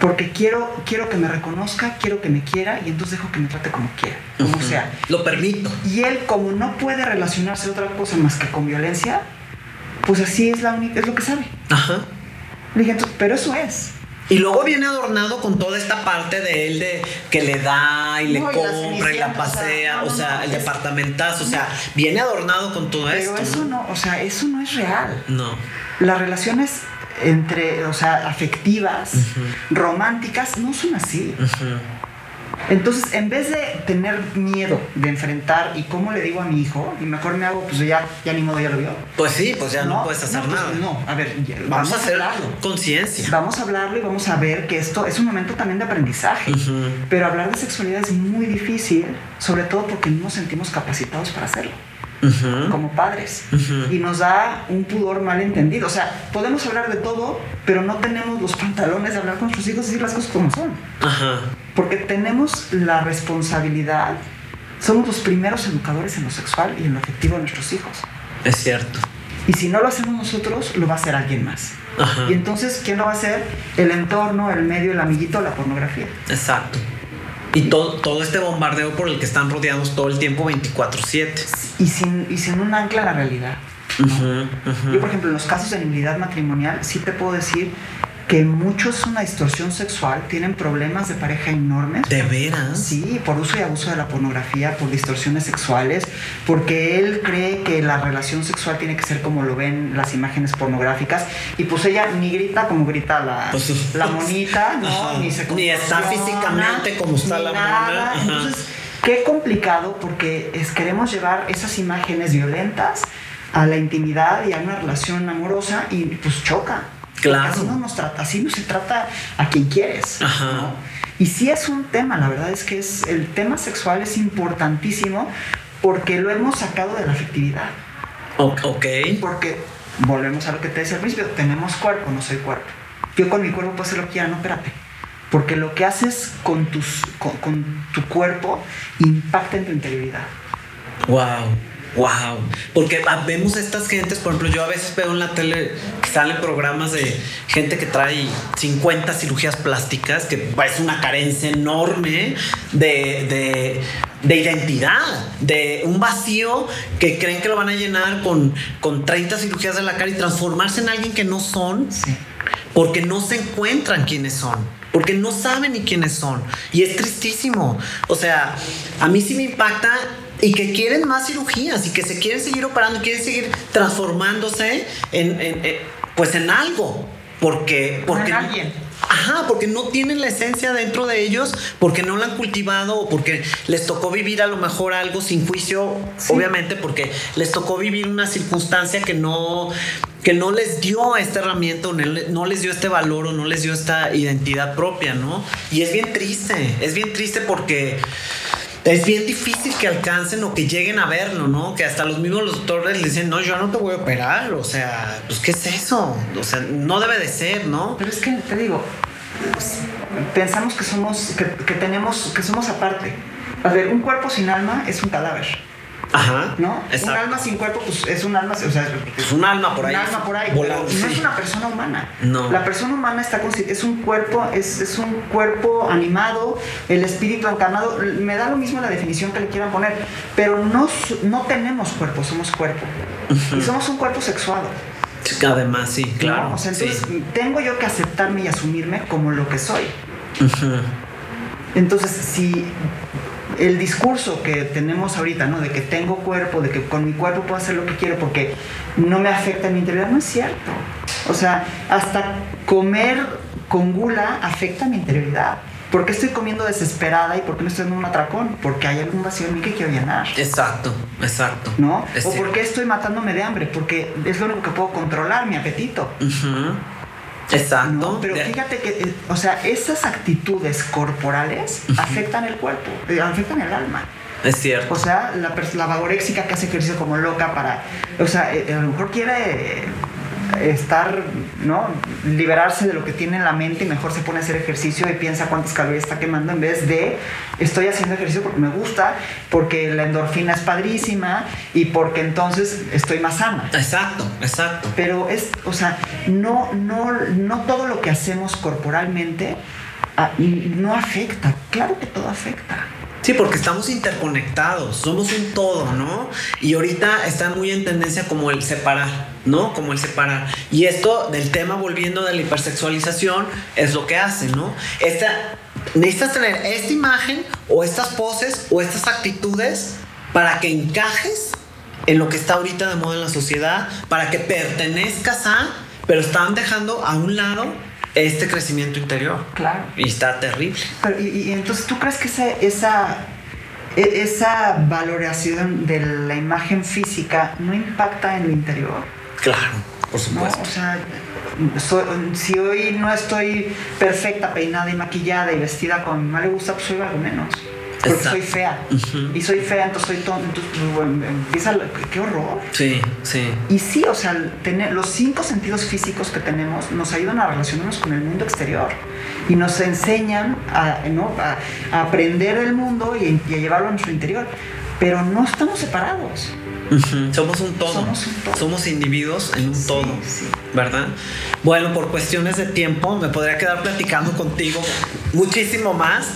Porque quiero, quiero que me reconozca, quiero que me quiera y entonces dejo que me trate como quiera, como sea. Lo permito. Y él, como no puede relacionarse otra cosa más que con violencia, pues así es, la es lo que sabe. Ajá. Le dije, pero eso es. Y luego viene adornado con toda esta parte de él de que le da y le compra y la pasea, o sea, el departamentazo, o sea, viene adornado con todo esto. Pero eso ¿no? o sea, eso no es real. No. Las relaciones entre, o sea, afectivas, románticas, no son así. Entonces, en vez de tener miedo de enfrentar y cómo le digo a mi hijo, y mejor me hago, pues ya, ya ni modo, ya lo vio. Pues sí, pues ya no, puedes hacer pues, nada. no, a ver, vamos, a hacer conciencia. Vamos a hablarlo y vamos a ver que esto es un momento también de aprendizaje. Pero hablar de sexualidad es muy difícil, sobre todo porque no nos sentimos capacitados para hacerlo como padres. Y nos da un pudor mal entendido. O sea, podemos hablar de todo, pero no tenemos los pantalones de hablar con nuestros hijos y decir las cosas como son. Porque tenemos la responsabilidad, somos los primeros educadores en lo sexual y en lo afectivo de nuestros hijos. Es cierto. Y si no lo hacemos nosotros, lo va a hacer alguien más. Y entonces, ¿quién lo va a hacer? El entorno, el medio, el amiguito, la pornografía. Exacto. Y todo, todo este bombardeo por el que están rodeados todo el tiempo 24/7. Y sin, y sin un ancla a la realidad. Yo, por ejemplo, en los casos de inhabilidad matrimonial, sí te puedo decir que muchos una distorsión sexual tienen problemas de pareja enormes. ¿De veras? Sí, por uso y abuso de la pornografía, por distorsiones sexuales, porque él cree que la relación sexual tiene que ser como lo ven las imágenes pornográficas y pues ella ni grita como grita la, pues, la monita, ¿no? Ni se Ni está físicamente como está la nada. Entonces, qué complicado porque es, queremos llevar esas imágenes violentas a la intimidad y a una relación amorosa y pues choca. Claro. Así no, nos trata, así no se trata a quien quieres. Ajá. ¿no? Y sí es un tema, la verdad es que es, el tema sexual es importantísimo porque lo hemos sacado de la afectividad. Ok. Porque, volvemos a lo que te decía al principio, tenemos cuerpo, no soy cuerpo. Yo con mi cuerpo puedo hacer lo que quiera, no, espérate. Porque lo que haces con, tus, con, con tu cuerpo impacta en tu interioridad. Wow, wow. Porque vemos estas gentes, por ejemplo, yo a veces veo en la tele que salen programas de gente que trae 50 cirugías plásticas, que es una carencia enorme de, de, de identidad, de un vacío que creen que lo van a llenar con, con 30 cirugías de la cara y transformarse en alguien que no son Sí. porque no se encuentran quiénes son, porque no saben ni quiénes son. Y es tristísimo. O sea, a mí sí me impacta y que quieren más cirugías y que se quieren seguir operando, quieren seguir transformándose en, en- en- pues en algo. Porque, porque En alguien. Ajá, porque no tienen la esencia dentro de ellos, porque no la han cultivado o porque les tocó vivir a lo mejor algo sin juicio, Sí. obviamente, porque les tocó vivir una circunstancia que no que no les dio esta herramienta, o no les dio este valor o no les dio esta identidad propia, ¿no? Y es bien triste, es bien triste porque es bien difícil que alcancen o que lleguen a verlo, ¿no? Que hasta los mismos los doctores le dicen, no, yo no te voy a operar, o sea, pues ¿qué es eso? O sea, no debe de ser, ¿no? Pero es que te digo, pensamos que somos, que, que tenemos, que somos aparte. A ver, un cuerpo sin alma es un cadáver, Ajá. ¿no? Exacto. Un alma sin cuerpo, pues es un alma, o sea, Es un alma por ahí. un alma por ahí, volando, pero no sí. es una persona humana. No. La persona humana está es un cuerpo, es, es un cuerpo animado, el espíritu encarnado, me da lo mismo la definición que le quieran poner, pero no, no tenemos cuerpo, somos cuerpo. Y somos un cuerpo sexuado. Además, sí, claro. ¿no? O sea, sí. entonces tengo yo que aceptarme y asumirme como lo que soy. Entonces, si el discurso que tenemos ahorita, ¿no? De que tengo cuerpo, de que con mi cuerpo puedo hacer lo que quiero porque no me afecta mi interior, no es cierto. O sea, hasta comer con gula afecta mi interioridad. ¿Por qué estoy comiendo desesperada y por qué no estoy en un atracón? Porque hay algún vacío en mí que quiero llenar. Exacto, exacto. ¿No? Es o por qué estoy matándome de hambre? Porque es lo único que puedo controlar, mi apetito. Exacto. ¿no? Pero fíjate que, eh, o sea, esas actitudes corporales afectan el cuerpo, eh, afectan el alma. Es cierto. O sea, la, la vagoréxica que hace ejercicio como loca para, o sea, eh, a lo mejor quiere estar, ¿no? Liberarse de lo que tiene en la mente y mejor se pone a hacer ejercicio y piensa cuántas calorías está quemando en vez de estoy haciendo ejercicio porque me gusta, porque la endorfina es padrísima y porque entonces estoy más sana. Exacto, exacto. Pero es, o sea, no, no, no todo lo que hacemos corporalmente ah, no afecta. Claro que todo afecta. Sí, porque estamos interconectados, somos un todo, ¿no? Y ahorita está muy en tendencia como el separar, ¿no? Como el separar. Y esto del tema volviendo de la hipersexualización es lo que hace, ¿no? Esta, necesitas tener esta imagen o estas poses o estas actitudes para que encajes en lo que está ahorita de moda en la sociedad, para que pertenezcas a, pero están dejando a un lado este crecimiento interior. Claro. Y está terrible. Pero, y, y entonces, ¿tú crees que esa, esa, esa valoración de la imagen física no impacta en el interior? Claro, por ¿no? supuesto. O sea, soy- si hoy no estoy perfecta, peinada y maquillada y vestida como a mamá le gusta, pues soy algo menos. Porque Exacto. soy fea. Y soy fea, entonces soy tonta. Entonces, pues, bueno, empieza. qué horror. Sí, sí. Y sí, o sea, tener, los cinco sentidos físicos que tenemos nos ayudan a relacionarnos con el mundo exterior y nos enseñan a, ¿no? a- a aprender del mundo y, y a llevarlo a nuestro interior. Pero no estamos separados. Somos un todo. Somos un todo. Somos individuos en un Sí, todo. sí. ¿Verdad? Bueno, por cuestiones de tiempo me podría quedar platicando contigo muchísimo más.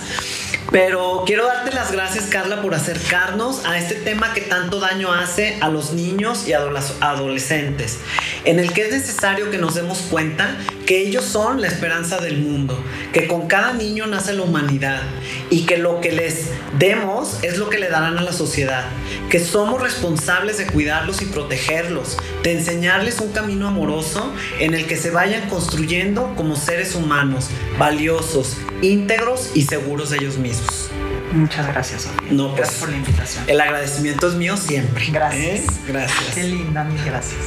Pero quiero darte las gracias, Carla, por acercarnos a este tema que tanto daño hace a los niños y adoles- adolescentes, en el que es necesario que nos demos cuenta que ellos son la esperanza del mundo, que con cada niño nace la humanidad y que lo que les demos es lo que le darán a la sociedad, que somos responsables de cuidarlos y protegerlos, de enseñarles un camino amoroso en el que se vayan construyendo como seres humanos, valiosos, íntegros y seguros de ellos mismos. Muchas gracias, Sofía. No, pues, gracias por la invitación. El agradecimiento es mío siempre. Gracias. ¿eh? Gracias. Qué linda, mil gracias.